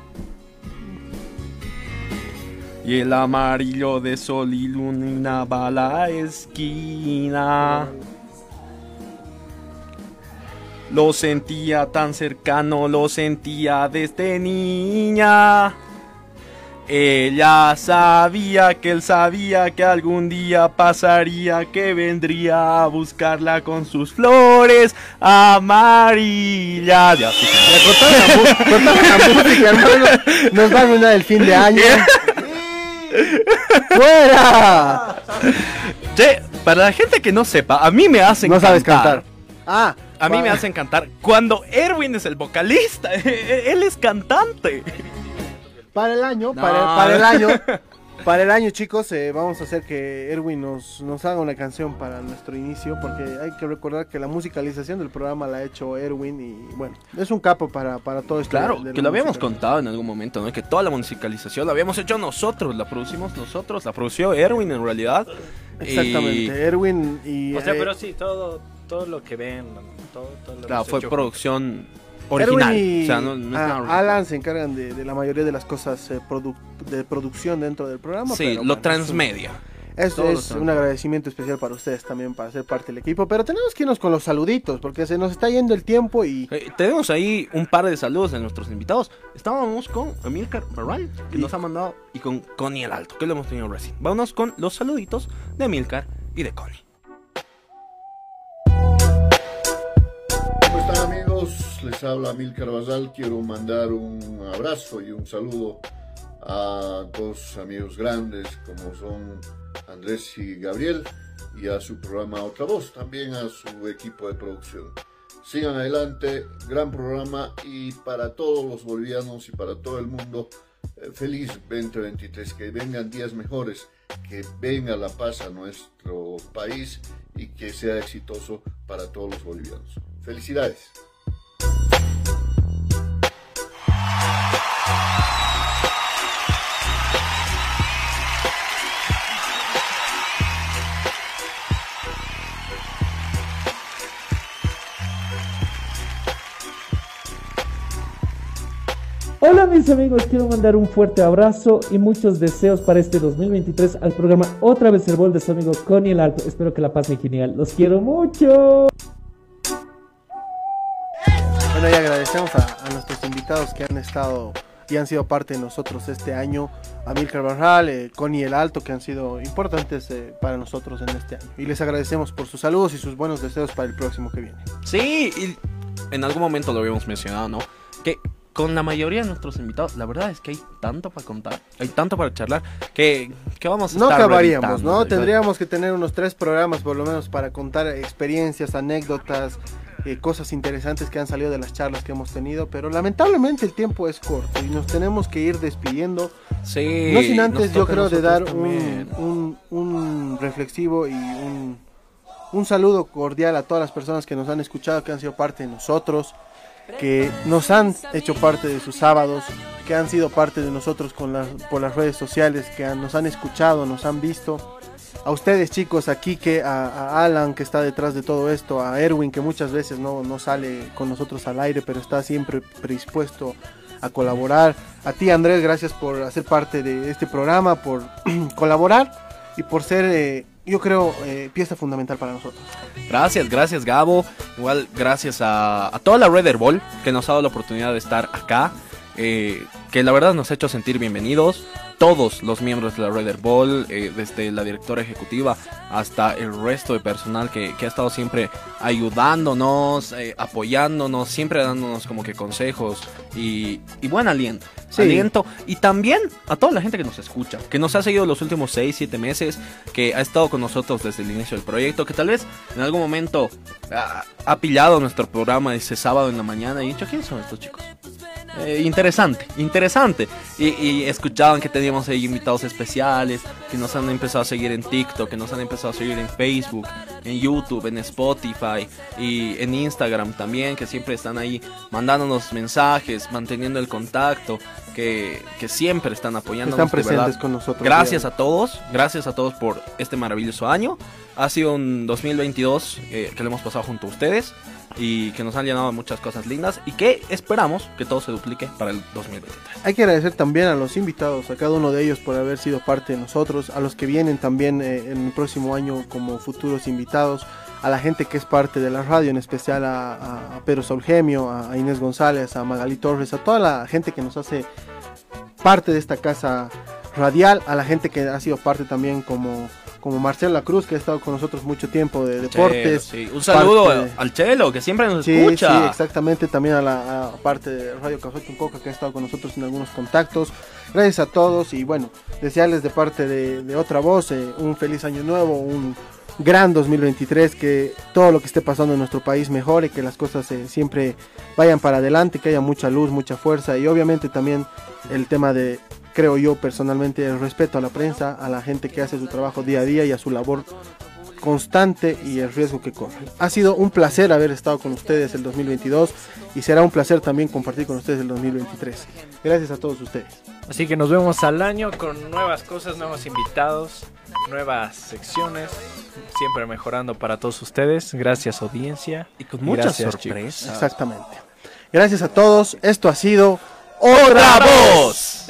Y el amarillo de sol iluminaba la esquina. Lo sentía tan cercano, lo sentía desde niña. Ella sabía que él sabía que algún día pasaría, que vendría a buscarla con sus flores amarillas. Ya, sí, sí. Cortame la música, hermano. Nos va a arruinar el fin de año. ¡Fuera! Che, para la gente que no sepa, a mí me hacen No sabes cantar. Ah, A mí me hacen cantar cuando Erwin es el vocalista. Él es cantante. Para el año, No. para, para el año, para el año, chicos, eh, vamos a hacer que Erwin nos, nos haga una canción para nuestro inicio, porque hay que recordar que la musicalización del programa la ha hecho Erwin y bueno, es un capo para, para todo esto. Claro, de- de que lo habíamos contado en algún momento, ¿no? Que toda la musicalización la habíamos hecho nosotros, la producimos nosotros, la produció Erwin en realidad. Exactamente, Y, Erwin y... O sea, eh, pero sí, todo, todo lo que ven, todo, todo lo claro, fue hecho producción original. Y O sea, no, no es a- nada original. Alan se encargan de, de la mayoría de las cosas eh, produ- de producción dentro del programa. Sí, pero lo bueno, transmedia. Es, Todo lo es un agradecimiento especial para ustedes también, para ser parte del equipo. Pero tenemos que irnos con los saluditos, porque se nos está yendo el tiempo y... Eh, tenemos ahí un par de saludos de nuestros invitados. Estábamos con Emilcar Barral, que nos ha mandado, y con Connie el Alto, que lo hemos tenido recién. Vámonos con los saluditos de Emilcar y de Connie. Les habla Milcar Basal. Quiero mandar un abrazo y un saludo a dos amigos grandes como son Andrés y Gabriel y a su programa Otra Voz, también a su equipo de producción. Sigan adelante, gran programa y para todos los bolivianos y para todo el mundo, eh, feliz 2023, que vengan días mejores, que venga la paz a nuestro país y que sea exitoso para todos los bolivianos. Felicidades. Hola mis amigos, quiero mandar un fuerte abrazo y muchos deseos para este 2023 al programa Otra vez el bol de su amigo Connie el Alto. Espero que la pasen genial. Los quiero mucho. Bueno, y agradecemos a, a nuestros invitados que han estado y han sido parte de nosotros este año. A Milcar Barral, eh, Connie el Alto, que han sido importantes eh, para nosotros en este año. Y les agradecemos por sus saludos y sus buenos deseos para el próximo que viene. Sí, y en algún momento lo habíamos mencionado, ¿no? Que con la mayoría de nuestros invitados, la verdad es que hay tanto para contar, hay tanto para charlar, que, que vamos a No estar acabaríamos, ¿no? Tendríamos que tener unos tres programas por lo menos para contar experiencias, anécdotas, eh, cosas interesantes que han salido de las charlas que hemos tenido, pero lamentablemente el tiempo es corto y nos tenemos que ir despidiendo. Sí, no sin antes yo creo de dar un, un, un reflexivo y un, un saludo cordial a todas las personas que nos han escuchado, que han sido parte de nosotros, que nos han hecho parte de sus sábados, que han sido parte de nosotros con las, por las redes sociales, que han- nos han escuchado, nos han visto. A ustedes chicos, aquí que a, a Alan que está detrás de todo esto, a Erwin que muchas veces no, no sale con nosotros al aire, pero está siempre predispuesto a colaborar. A ti Andrés, gracias por hacer parte de este programa, por colaborar y por ser, eh, yo creo, eh, pieza fundamental para nosotros. Gracias, gracias Gabo. Igual gracias a, a toda la Red Ball que nos ha dado la oportunidad de estar acá. eh, que la verdad nos ha hecho sentir bienvenidos. Todos los miembros de la Red Ball, eh, desde la directora ejecutiva hasta el resto de personal que, que ha estado siempre ayudándonos, eh, apoyándonos, siempre dándonos como que consejos y, y buen aliento. Sí. Aliento. Y también a toda la gente que nos escucha, que nos ha seguido los últimos 6, 7 meses, que ha estado con nosotros desde el inicio del proyecto, que tal vez en algún momento ah, ha pillado nuestro programa ese sábado en la mañana y dicho, ¿quiénes son estos chicos? Eh, interesante, interesante. Y, y escuchaban que teníamos ahí invitados especiales, que nos han empezado a seguir en TikTok, que nos han empezado a seguir en Facebook, en YouTube, en Spotify y en Instagram también, que siempre están ahí mandándonos mensajes, manteniendo el contacto, que, que siempre están apoyándonos. Están presentes verdad. con nosotros. Gracias a todos, gracias a todos por este maravilloso año. Ha sido un 2022 eh, que lo hemos pasado junto a ustedes y que nos han llenado muchas cosas lindas y que esperamos que todo se duplique para el 2023. Hay que agradecer también a los invitados, a cada uno de ellos por haber sido parte de nosotros, a los que vienen también eh, en el próximo año como futuros invitados, a la gente que es parte de la radio, en especial a, a- a Pedro Saulgemio, a, a Inés González, a Magali Torres, a toda la gente que nos hace parte de esta casa radial, a la gente que ha sido parte también como, como Marcela Cruz, que ha estado con nosotros mucho tiempo de deportes. Chelo, sí. Un saludo parte- al Chelo, que siempre nos Sí, escucha. sí, exactamente. También a la a parte de Radio Café con Coca que ha estado con nosotros en algunos contactos. Gracias a todos y bueno, desearles de parte de, de otra voz eh, un feliz año nuevo, un gran 2023, que todo lo que esté pasando en nuestro país mejore, que las cosas eh, siempre vayan para adelante, que haya mucha luz, mucha fuerza y obviamente también el tema de, creo yo personalmente, el respeto a la prensa, a la gente que hace su trabajo día a día y a su labor constante y el riesgo que corre. Ha sido un placer haber estado con ustedes el 2022 y será un placer también compartir con ustedes el 2023. Gracias a todos ustedes. Así que nos vemos al año con nuevas cosas, nuevos invitados, nuevas secciones, siempre mejorando para todos ustedes. Gracias audiencia. Y con muchas Gracias, sorpresas. chicos. Exactamente. Gracias a todos. Esto ha sido otra voz.